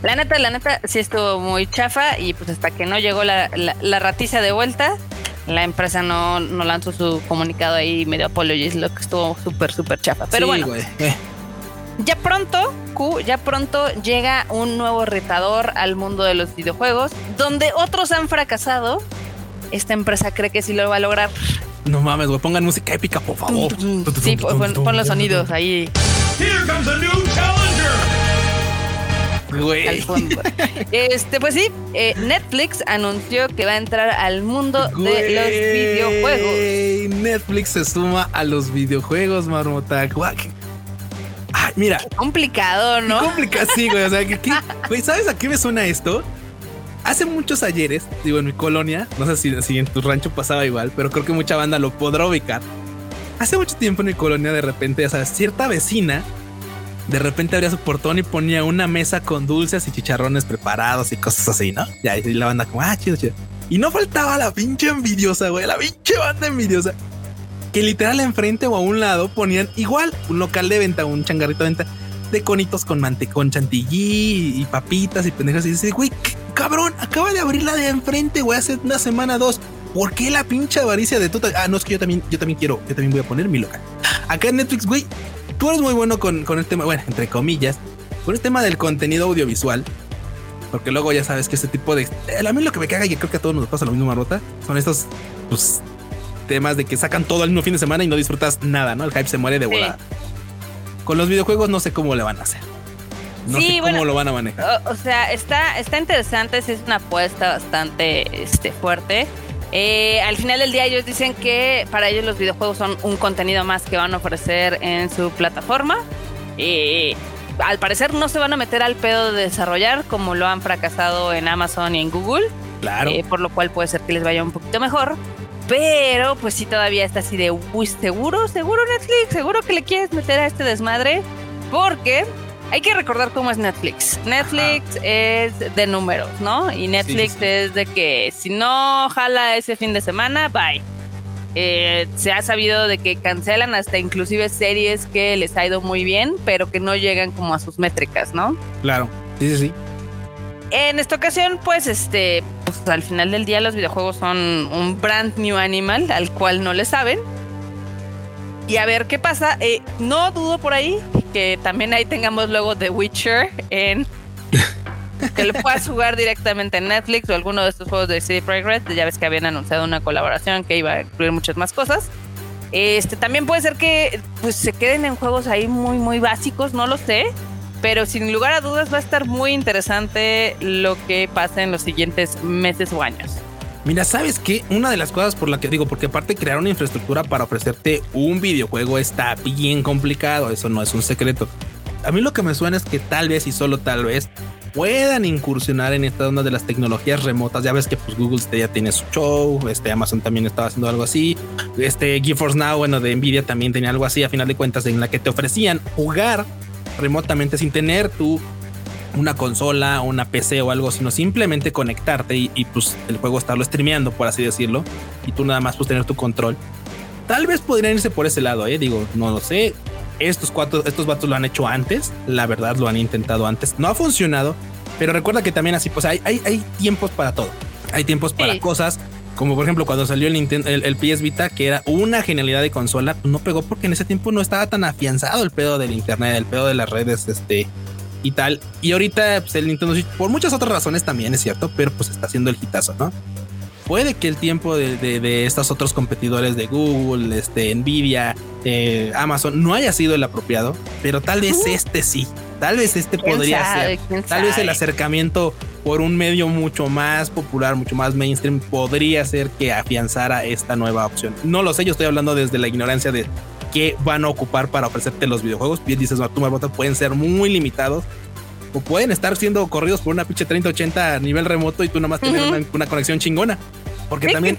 La neta, la neta sí estuvo muy chafa y pues hasta que no llegó la, la ratiza de vuelta, la empresa no, no lanzó su comunicado ahí medio apologies, lo que estuvo súper, súper chafa. Pero bueno, eh. ya pronto, Q, ya pronto llega un nuevo retador al mundo de los videojuegos, donde otros han fracasado. Esta empresa cree que sí lo va a lograr. No mames, güey, pongan música épica, por favor. Sí, pon, pon los sonidos ahí. Here comes a new challenger. Este, pues sí, eh, Netflix anunció que va a entrar al mundo de los videojuegos. Netflix se suma a los videojuegos, marmota. Ay, mira. complicado, ¿no? complicado, sí, güey. O sea, güey, ¿sabes a qué me suena esto? Hace muchos ayeres, digo, en mi colonia, no sé si, si en tu rancho pasaba igual, pero creo que mucha banda lo podrá ubicar. Hace mucho tiempo en mi colonia, de repente, o sea, cierta vecina de repente abría su portón y ponía una mesa con dulces y chicharrones preparados y cosas así, ¿no? Y ahí la banda como, ah, chido, chido. Y no faltaba la pinche envidiosa, güey, la pinche banda envidiosa. que literal enfrente o a un lado ponían igual un local de venta, un changarrito de venta de conitos con mantecón chantilly y papitas y pendejas. Y dice, güey, cabrón, acaba de abrir la de enfrente, güey, hace una semana, dos. ¿Por qué la pinche avaricia de tuta? Ah, no, es que yo también, yo también quiero, yo también voy a poner mi local. Acá en Netflix, güey, tú eres muy bueno con, con el tema, bueno, entre comillas, con el tema del contenido audiovisual. Porque luego ya sabes que este tipo de. A mí lo que me caga y creo que a todos nos pasa lo mismo, Marrota, son estos pues, temas de que sacan todo el mismo fin de semana y no disfrutas nada, ¿no? El hype se muere de volada. Con los videojuegos no sé cómo le van a hacer. No sé cómo lo van a manejar. O, sea, está, está interesante, es una apuesta bastante este, fuerte. Eh, al final del día ellos dicen que para ellos los videojuegos son un contenido más que van a ofrecer en su plataforma. Y al parecer no se van a meter al pedo de desarrollar como lo han fracasado en Amazon y en Google. Claro. Eh, por lo cual puede ser que les vaya un poquito mejor. Pero pues sí todavía está así de, uy, seguro, seguro Netflix, seguro que le quieres meter a este desmadre. Porque hay que recordar cómo es Netflix. Netflix es de números, ¿no? Y Netflix es de que si no jala ese fin de semana, bye. Eh, se ha sabido de que cancelan hasta inclusive series que les ha ido muy bien, pero que no llegan como a sus métricas, ¿no? Claro, sí, sí, sí. En esta ocasión, pues, este, pues, al final del día los videojuegos son un brand new animal al cual no le saben. Y a ver qué pasa. Eh, no dudo por ahí que también ahí tengamos luego The Witcher en que lo puedas jugar directamente en Netflix o alguno de estos juegos de CD Projekt Ya ves que habían anunciado una colaboración que iba a incluir muchas más cosas. Este también puede ser que pues se queden en juegos ahí muy muy básicos, no lo sé, pero sin lugar a dudas va a estar muy interesante lo que pase en los siguientes meses o años. Mira, ¿sabes qué? Una de las cosas por la que digo, porque aparte crear una infraestructura para ofrecerte un videojuego está bien complicado, eso no es un secreto. A mí lo que me suena es que tal vez y solo tal vez puedan incursionar en esta onda de las tecnologías remotas. Ya ves que pues Google ya tiene su show, este Amazon también estaba haciendo algo así, este GeForce Now, bueno, de Nvidia también tenía algo así a final de cuentas en la que te ofrecían jugar remotamente sin tener tú una consola, una PC o algo, sino simplemente conectarte y, pues el juego estarlo streameando, por así decirlo, y tú nada más pues tener tu control. Tal vez podrían irse por ese lado, eh. Digo, no lo sé. Estos cuatro, estos vatos lo han hecho antes. La verdad, lo han intentado antes. No ha funcionado. Pero recuerda que también así, pues hay, hay, hay tiempos para todo. Hay tiempos para cosas. Como por ejemplo, cuando salió el, el, PS Vita, que era una genialidad de consola, pues no pegó porque en ese tiempo no estaba tan afianzado el pedo del internet, el pedo de las redes, este y tal. Y ahorita, pues el Nintendo Switch, por muchas otras razones también es cierto, pero pues está haciendo el hitazo, ¿no? puede que el tiempo de, estos otros competidores de Google, este, Nvidia, eh, Amazon no haya sido el apropiado, pero tal vez este sí. Tal vez este podría ser. Tal vez el acercamiento por un medio mucho más popular, mucho más mainstream, podría ser que afianzara esta nueva opción. No lo sé, yo estoy hablando desde la ignorancia de qué van a ocupar para ofrecerte los videojuegos. Bien dices, tú Marbota, pueden ser muy limitados o pueden estar siendo corridos por una pinche 3080 a nivel remoto y tú nomás más tener una, conexión chingona. Porque también,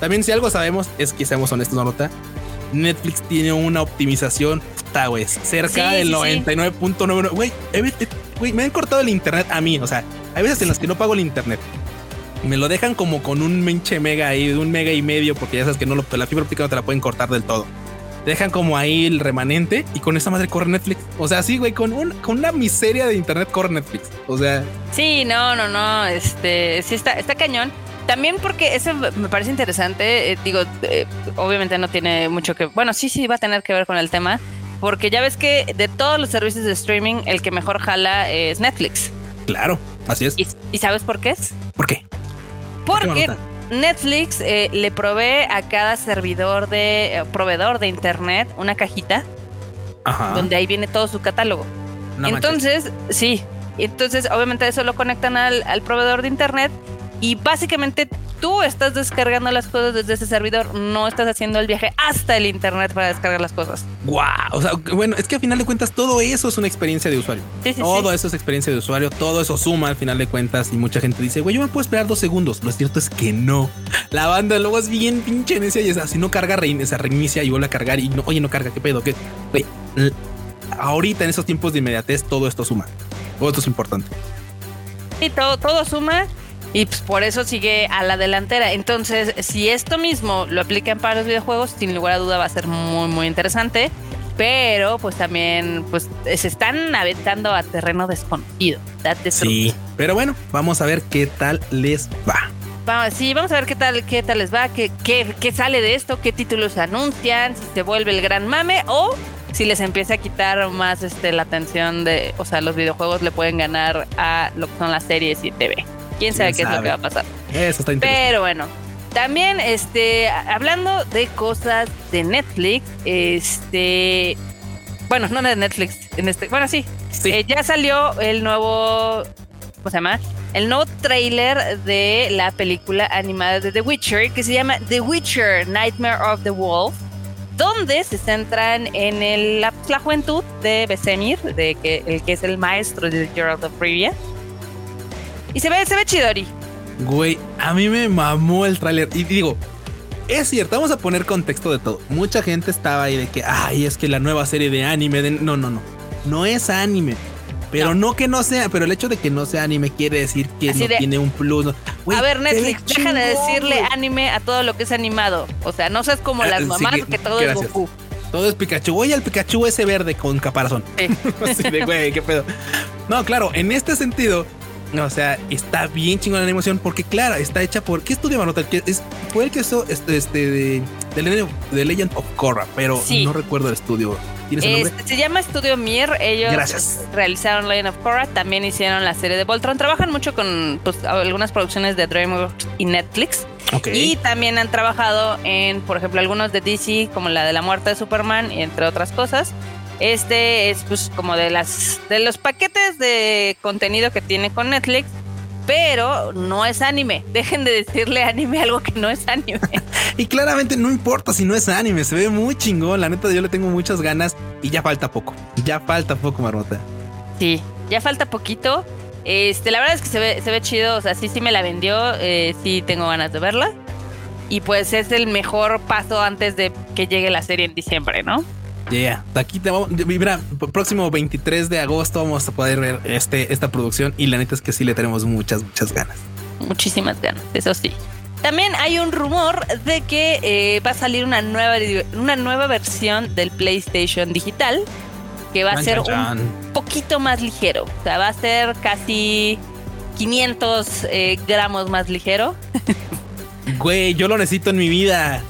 también si algo sabemos es que seamos honestos, Nota, Netflix tiene una optimización está, güey, cerca del 99.9. Güey, güey, me han cortado el internet a mí. O sea, hay veces en las que no pago el internet. Me lo dejan como con un menche mega ahí, de un mega y medio, porque ya sabes que no lo, la fibra óptica no te la pueden cortar del todo dejan como ahí el remanente y con esa madre corre Netflix. O sea, sí, güey, con, un, con una miseria de internet corre Netflix. O sea. Sí, no, no, no. Este, sí está, está cañón. También porque eso me parece interesante. Eh, digo, eh, obviamente no tiene mucho que. Bueno, sí, sí va a tener que ver con el tema. Porque ya ves que de todos los servicios de streaming, el que mejor jala es Netflix. Claro, así es. ¿Y, sabes por qué es? ¿Por qué? Porque Netflix eh, le provee a cada servidor de eh, proveedor de internet una cajita donde ahí viene todo su catálogo. entonces, sí, entonces obviamente eso lo conectan al, al proveedor de internet y básicamente tú estás descargando las cosas desde ese servidor, no estás haciendo el viaje hasta el internet para descargar las cosas. Wow, o sea, bueno, es que al final de cuentas todo eso es una experiencia de usuario. todo eso es experiencia de usuario, todo eso suma al final de cuentas y mucha gente dice, güey, yo me puedo esperar dos segundos. Lo cierto es que no. La banda luego es bien pinche necia y es así, no carga, se reinicia y vuelve a cargar y no, oye, no carga, qué pedo, qué, güey. Ahorita en esos tiempos de inmediatez todo esto suma. Todo esto es importante. Y todo, todo suma Y pues por eso sigue a la delantera. Entonces, si esto mismo lo aplican para los videojuegos, sin lugar a duda va a ser muy, muy interesante. Pero pues también pues se están aventando a terreno desconocido. Sí, pero bueno, vamos a ver qué tal les va. Vamos, sí, vamos a ver qué tal, qué tal les va, qué, qué, qué sale de esto, qué títulos anuncian, si se vuelve el gran mame o si les empieza a quitar más este, la atención de, o sea, los videojuegos le pueden ganar a lo que son las series y TV. ¿Quién sabe qué es lo que va a pasar? Eso está interesante. Pero bueno, también este, hablando de cosas de Netflix, este, bueno, no de Netflix, en este, bueno, sí, eh, ya salió el nuevo, ¿cómo se llama? El nuevo trailer de la película animada de The Witcher que se llama The Witcher Nightmare of the Wolf donde se centran en el, la, juventud de Besemir, de que, el que es el maestro de Gerald of Rivia. Y se ve, se ve chidori. Güey, a mí me mamó el tráiler. Y digo, es cierto, vamos a poner contexto de todo. Mucha gente estaba ahí de que, ay, es que la nueva serie de anime. De... No, no, no. No es anime. Pero no. que no sea, pero el hecho de que no sea anime quiere decir que no tiene un plus. a ver, Netflix, deja de decirle anime a todo lo que es animado. O sea, no seas como ah, las mamás que todo es Goku. Todo es Pikachu. Oye, el Pikachu ese verde con caparazón. Así de, güey, qué pedo. No, claro, en este sentido, o sea, está bien chingón la animación porque, claro, está hecha por. ¿Qué estudio Marota? Es, fue el que hizo este, este de, de, Legend of Korra, pero no recuerdo el estudio. Este, se llama Estudio Mir. Ellos realizaron Legend of Korra. También hicieron la serie de Voltron. Trabajan mucho con pues, algunas producciones de DreamWorks y Netflix. Y también han trabajado en, por ejemplo, algunos de DC, como la de la muerte de Superman, entre otras cosas. Este es pues como de las de los paquetes de contenido que tiene con Netflix, pero no es anime. Dejen de decirle anime algo que no es anime. y claramente no importa si no es anime, se ve muy chingón. La neta, yo le tengo muchas ganas y ya falta poco. Ya falta poco, Marmota. Sí, ya falta poquito. Este, la verdad es que se ve, se ve chido. O sea, sí, sí me la vendió. Eh, sí tengo ganas de verla. Y pues es el mejor paso antes de que llegue la serie en diciembre, ¿no? Yeah, aquí te vamos. Mira, próximo 23 de agosto vamos a poder ver este, esta producción y la neta es que sí le tenemos muchas, muchas ganas. Muchísimas ganas, eso sí. También hay un rumor de que eh, va a salir una nueva, una nueva versión del PlayStation digital que va a ser un poquito más ligero. O sea, va a ser casi 500 eh, gramos más ligero. Güey, yo lo necesito en mi vida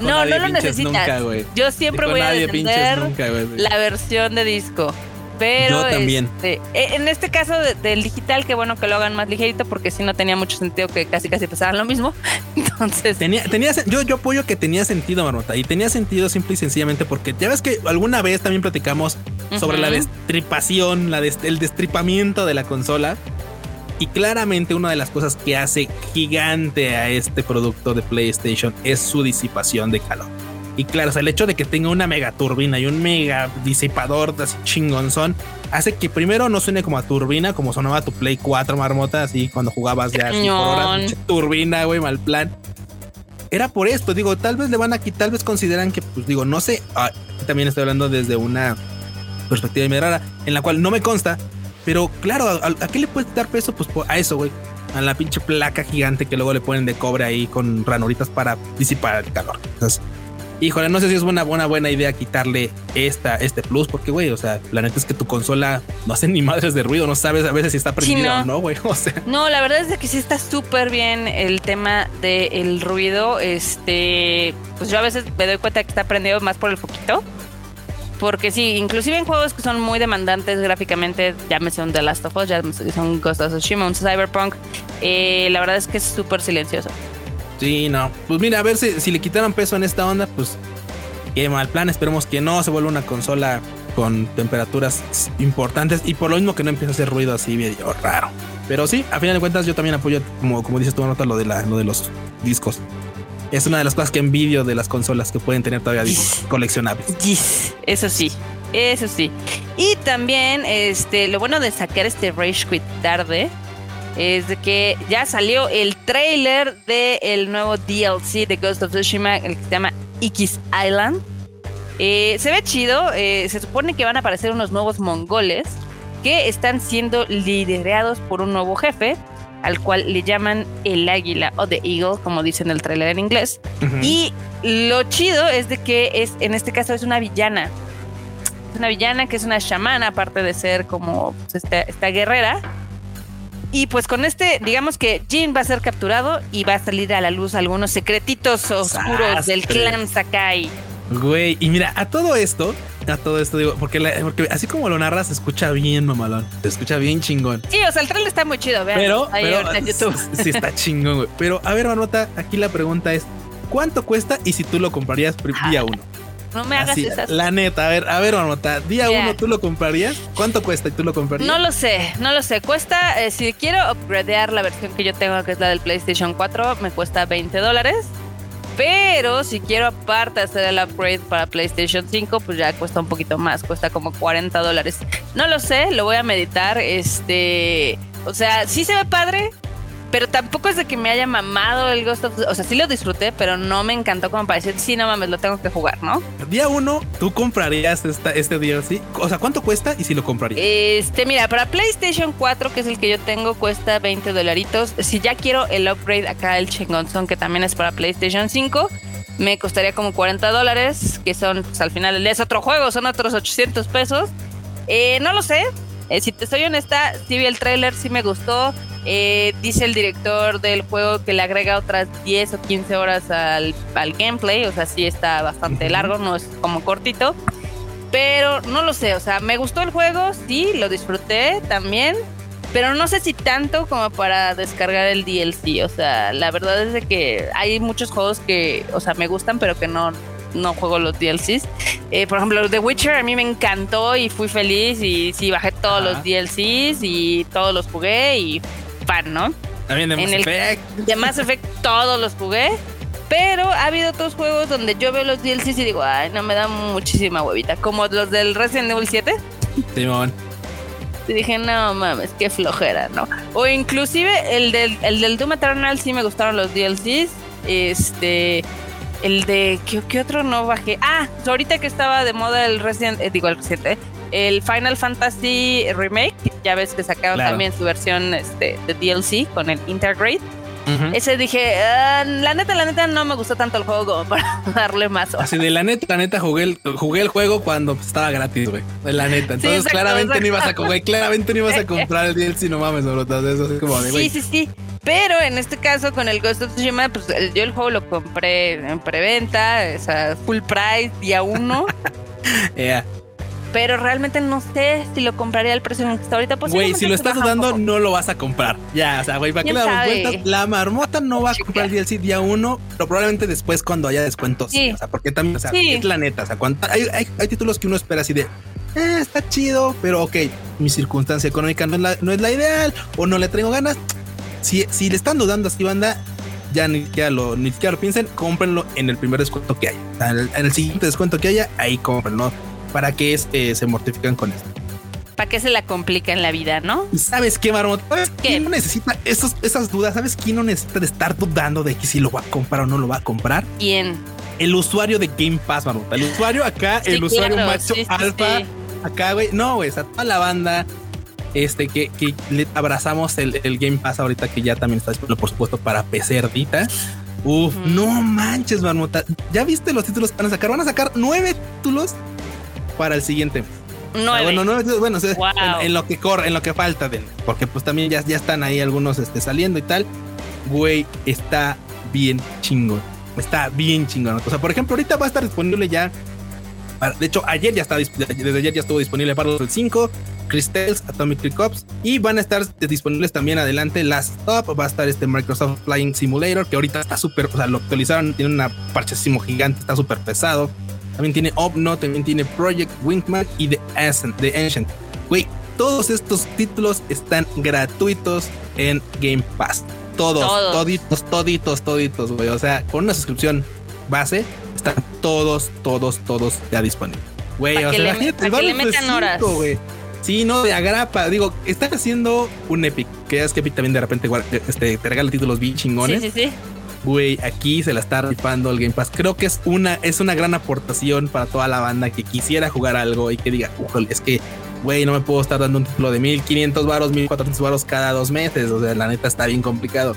no, no lo necesitas. Yo siempre voy a defender la versión de disco. Pero Yo también. Este, e, en este caso del digital, que bueno que lo hagan más ligerito, porque si no tenía mucho sentido que casi casi pasaran lo mismo. Entonces. Tenía, tenía, yo, yo apoyo que tenía sentido, Marmota. Y tenía sentido simple y sencillamente porque ya ves que alguna vez también platicamos sobre la destripación, la el destripamiento de la consola. Y claramente una de las cosas que hace gigante a este producto de PlayStation es su disipación de calor. Y claro, el hecho de que tenga una mega turbina y un mega disipador así chingonzón hace que primero no suene como a turbina, como sonaba tu Play 4 marmota, así cuando jugabas ya así por horas, turbina, güey, mal plan. Era por esto, digo, tal vez le van a quitar, tal vez consideran que, pues digo, no sé, ah, también estoy hablando desde una perspectiva de rara, en la cual no me consta, pero claro, ¿a, qué le puedes dar peso? Pues a eso, güey. A la pinche placa gigante que luego le ponen de cobre ahí con ranuritas para disipar el calor. Entonces, híjole, no sé si es una buena, buena idea quitarle esta, este plus, porque, güey, o sea, la neta es que tu consola no hace ni madres de ruido, no sabes a veces si está prendida o no, güey. O sea. No, la verdad es que sí está súper bien el tema del ruido. Este, pues yo a veces me doy cuenta que está prendido más por el foquito. Porque sí, inclusive en juegos que son muy demandantes gráficamente, llámese un The Last of Us, llámese un Ghost of Tsushima, un Cyberpunk, eh, la verdad es que es súper silencioso. Sí, no. Pues mira, a ver si, si le quitaran peso en esta onda, pues qué mal plan. Esperemos que no se vuelva una consola con temperaturas importantes y por lo mismo que no empiece a hacer ruido así medio raro. Pero sí, a final de cuentas yo también apoyo, como, como dices tú, nota lo de, la, lo de los discos es una de las cosas que envidio de las consolas que pueden tener todavía coleccionables. Eso sí, eso sí. Y también, este, lo bueno de sacar este Rage Quit tarde es que ya salió el trailer del nuevo DLC de Ghost of Tsushima, el que se llama X Island. Eh, se ve chido, eh, se supone que van a aparecer unos nuevos mongoles que están siendo liderados por un nuevo jefe al cual le llaman el águila o the eagle, como dicen el trailer en inglés. Y lo chido es de que es, en este caso es una villana. Es una villana que es una chamana, aparte de ser como pues, esta, guerrera. Y pues con este, digamos que Jin va a ser capturado y va a salir a la luz algunos secretitos oscuros del clan Sakai. Güey, y mira, a todo esto, a todo esto digo, porque, así como lo narras, se escucha bien, mamalón. Se escucha bien chingón. Sí, o sea, el trailer está muy chido, vean. Pero, pero en YouTube. sí está chingón, güey. Pero a ver, Marmota, aquí la pregunta es: ¿cuánto cuesta y si tú lo comprarías día uno? No me hagas esas. La neta, a ver, a ver, Marmota, día uno tú lo comprarías. ¿Cuánto cuesta y tú lo comprarías? No lo sé, no lo sé. Cuesta, eh, si quiero upgradear la versión que yo tengo, que es la del PlayStation 4, me cuesta 20 dólares. Pero si quiero aparte hacer el upgrade para PlayStation 5, pues ya cuesta un poquito más, cuesta como 40 dólares. No lo sé, lo voy a meditar. Este, o sea, sí se ve padre, pero tampoco es de que me haya mamado el Ghost of... O sea, sí lo disfruté, pero no me encantó como para decir, sí, no mames, lo tengo que jugar, ¿no? Día uno, ¿tú comprarías esta, este DLC? O sea, ¿cuánto cuesta y si lo comprarías? Este, mira, para PlayStation 4, que es el que yo tengo, cuesta 20 dolaritos. Si ya quiero el upgrade acá, el chingonzón, que también es para PlayStation 5, me costaría como 40 dólares, que son, pues, al final, es otro juego, son otros 800 pesos. Eh, no lo sé. Eh, si te soy honesta, sí vi el trailer, sí me gustó. Eh, dice el director del juego que le agrega otras 10 o 15 horas al, gameplay, o sea, sí está bastante largo, no es como cortito. Pero no lo sé, o sea, me gustó el juego, sí, lo disfruté también, pero no sé si tanto como para descargar el DLC, o sea, la verdad es de que hay muchos juegos que, o sea, me gustan, pero que no, no juego los DLCs. Eh, por ejemplo, The Witcher a mí me encantó y fui feliz y sí, bajé todos los DLCs y todos los jugué y ¿no? También de Mass Effect. de Mass Effect todos los jugué. Pero ha habido otros juegos donde yo veo los DLCs y digo, ay, no me da muchísima huevita. Como los del Resident Evil 7. Simón. Y dije, no mames, qué flojera, ¿no? O inclusive el del, el del Doom Eternal sí me gustaron los DLCs. Este. El de. ¿qué, otro no bajé? Ah, ahorita que estaba de moda el Resident. Eh, digo, el Resident, eh, el Final Fantasy Remake, ya ves que sacaron también su versión este, de DLC con el Intergrade. Ese dije, ah, la neta, la neta no me gustó tanto el juego para darle más. Así de la neta, la neta jugué el, jugué el juego cuando estaba gratis, güey. De la neta. Entonces claramente no ibas a claramente no ibas a comprar el DLC, no mames, bro. Eso es como Sí, sí, sí. Pero en este caso con el Ghost of Tsushima, pues yo el juego lo compré en preventa, o sea, full price, día uno. yeah pero realmente no sé si lo compraría al precio en el que está ahorita. Güey, si lo estás dudando, no lo vas a comprar. Ya, o sea, güey, ¿para qué le damos vueltas? La marmota no va a comprar el DLC día uno, pero probablemente después cuando haya descuentos. Sí. O sea, porque también, o sea, es la neta. O sea, hay, hay, títulos que uno espera así de, eh, está chido, pero ok, mi circunstancia económica no es la, no es la ideal o no le traigo ganas. Si, si le están dudando así, banda, ya ni siquiera lo, ni siquiera lo piensen, cómprenlo en el primer descuento que haya. en, el, siguiente descuento que haya, ahí cómprenlo para que este, se mortifican con esto. ¿Para qué se la complica en la vida, no? ¿Sabes qué, Marmot? ¿Sabes quién no necesita esos, esas dudas? ¿Sabes quién no necesita de estar dudando de que si lo va a comprar o no lo va a comprar? ¿Quién? El usuario de Game Pass, Marmot. El usuario acá, el usuario macho alfa. Acá, güey. No, güey, a toda la banda este que, que le abrazamos el, Game Pass ahorita que ya también está disponible, por supuesto, para PC Uf, no manches, marmota. ¿Ya viste los títulos que van a sacar? Van a sacar nueve títulos para el siguiente. bueno, no, bueno, en, lo que corre, en lo que falta de porque pues también ya, ya están ahí algunos este, saliendo y tal. Güey, está bien chingón. Está bien chingón. O sea, por ejemplo, ahorita va a estar disponible ya. De hecho, ayer ya está desde ayer ya estuvo disponible para los 5, Crystals, Atomic Recops y van a estar disponibles también adelante Last Stop, va a estar este Microsoft Flying Simulator que ahorita está súper, o sea, lo actualizaron, tiene una parchecísimo gigante, está súper pesado. También tiene Opno, también tiene Project Wingman y The Ancient. The Ancient. Güey, todos estos títulos están gratuitos en Game Pass. Todos, toditos, toditos, toditos, güey. O sea, con una suscripción base, están todos, todos, todos ya disponibles. Güey, o sea, imagínate, le metan horas. Sí, no, de agrapa. Digo, están haciendo un Epic, que es que Epic también de repente este, te regala títulos bien chingones. Sí, sí, sí güey, aquí se la está rifando el Game Pass. Creo que es una, es una gran aportación para toda la banda que quisiera jugar algo y que diga, es que güey, no me puedo estar dando un título de 1500 varos, 1400 varos cada dos meses. O sea, la neta está bien complicado.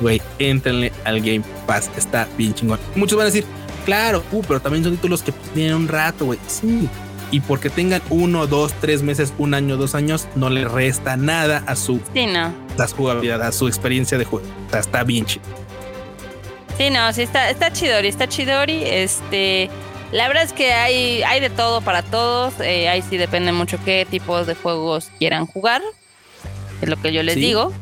Güey, entrenle al Game Pass, está bien chingón. Muchos van a decir, claro, uh, pero también son títulos que tienen un rato, güey. Sí. Y porque tengan uno, dos, tres meses, un año, dos años, no le resta nada a su sí, no. jugabilidad, a su experiencia de juego. O sea, está bien chido. Sí, no, sí está, está chidori, está chidori. Este, la verdad es que hay, hay de todo para todos. Eh, ahí sí depende mucho qué tipos de juegos quieran jugar. Es lo que yo les digo.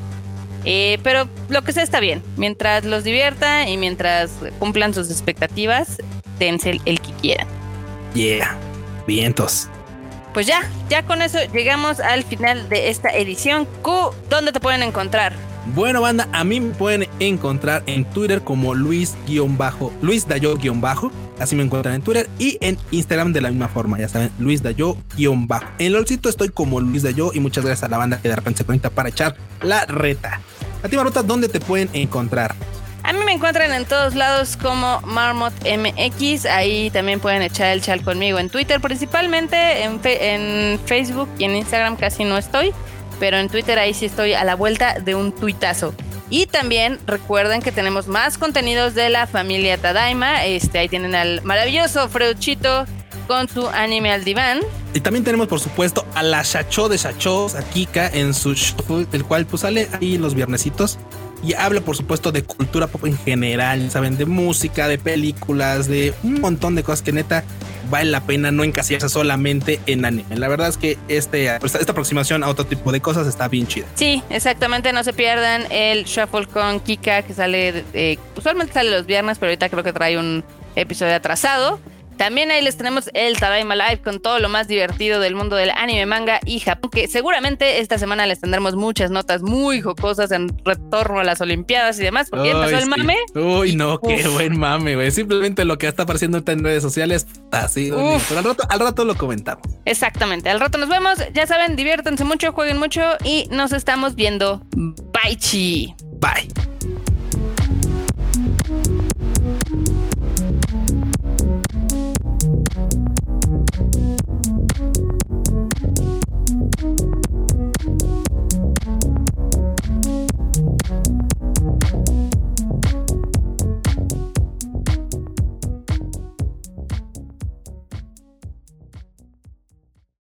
Eh, pero lo que sea está bien. Mientras los divierta y mientras cumplan sus expectativas, dense el, el que quieran. Yeah, vientos. Pues ya, ya con eso llegamos al final de esta edición. Q, ¿dónde te pueden encontrar? Bueno, banda, a mí me pueden encontrar en Twitter como Luis-Bajo, Luis Dayo-Bajo. Así me encuentran en Twitter y en Instagram de la misma forma, ya saben, Luis Dayo-Bajo. En LOLcito estoy como Luis Dayo y muchas gracias a la banda que de repente se conecta para echar la reta. A ti, Marota, ¿dónde te pueden encontrar? A mí me encuentran en todos lados como Marmot MX. Ahí también pueden echar el chal conmigo en Twitter, principalmente en, en Facebook y en Instagram casi no estoy pero en Twitter ahí sí estoy a la vuelta de un tuitazo. Y también recuerden que tenemos más contenidos de la familia Tadaima. Este, ahí tienen al maravilloso Freuchito con su anime al diván. Y también tenemos, por supuesto, a la Shacho de Shachos, a Kika en su show, el cual pues sale ahí los viernesitos y habla, por supuesto, de cultura pop en general, saben, de música, de películas, de un montón de cosas que neta vale la pena no encasillarse solamente en anime. La verdad es que este, esta aproximación a otro tipo de cosas está bien chida. Sí, exactamente. No se pierdan el Shuffle con Kika que sale, eh, usualmente sale los viernes, pero ahorita creo que trae un episodio atrasado. También ahí les tenemos el Tadaima Live con todo lo más divertido del mundo del anime, manga y Japón, que seguramente esta semana les tendremos muchas notas muy jocosas en retorno a las Olimpiadas y demás, porque ya empezó el mame. Uy, no, qué buen mame, güey. Simplemente lo que está apareciendo en redes sociales, así. Pero al rato, al rato lo comentamos. Exactamente, al rato nos vemos. Ya saben, diviértanse mucho, jueguen mucho y nos estamos viendo. Bye, chi. Bye.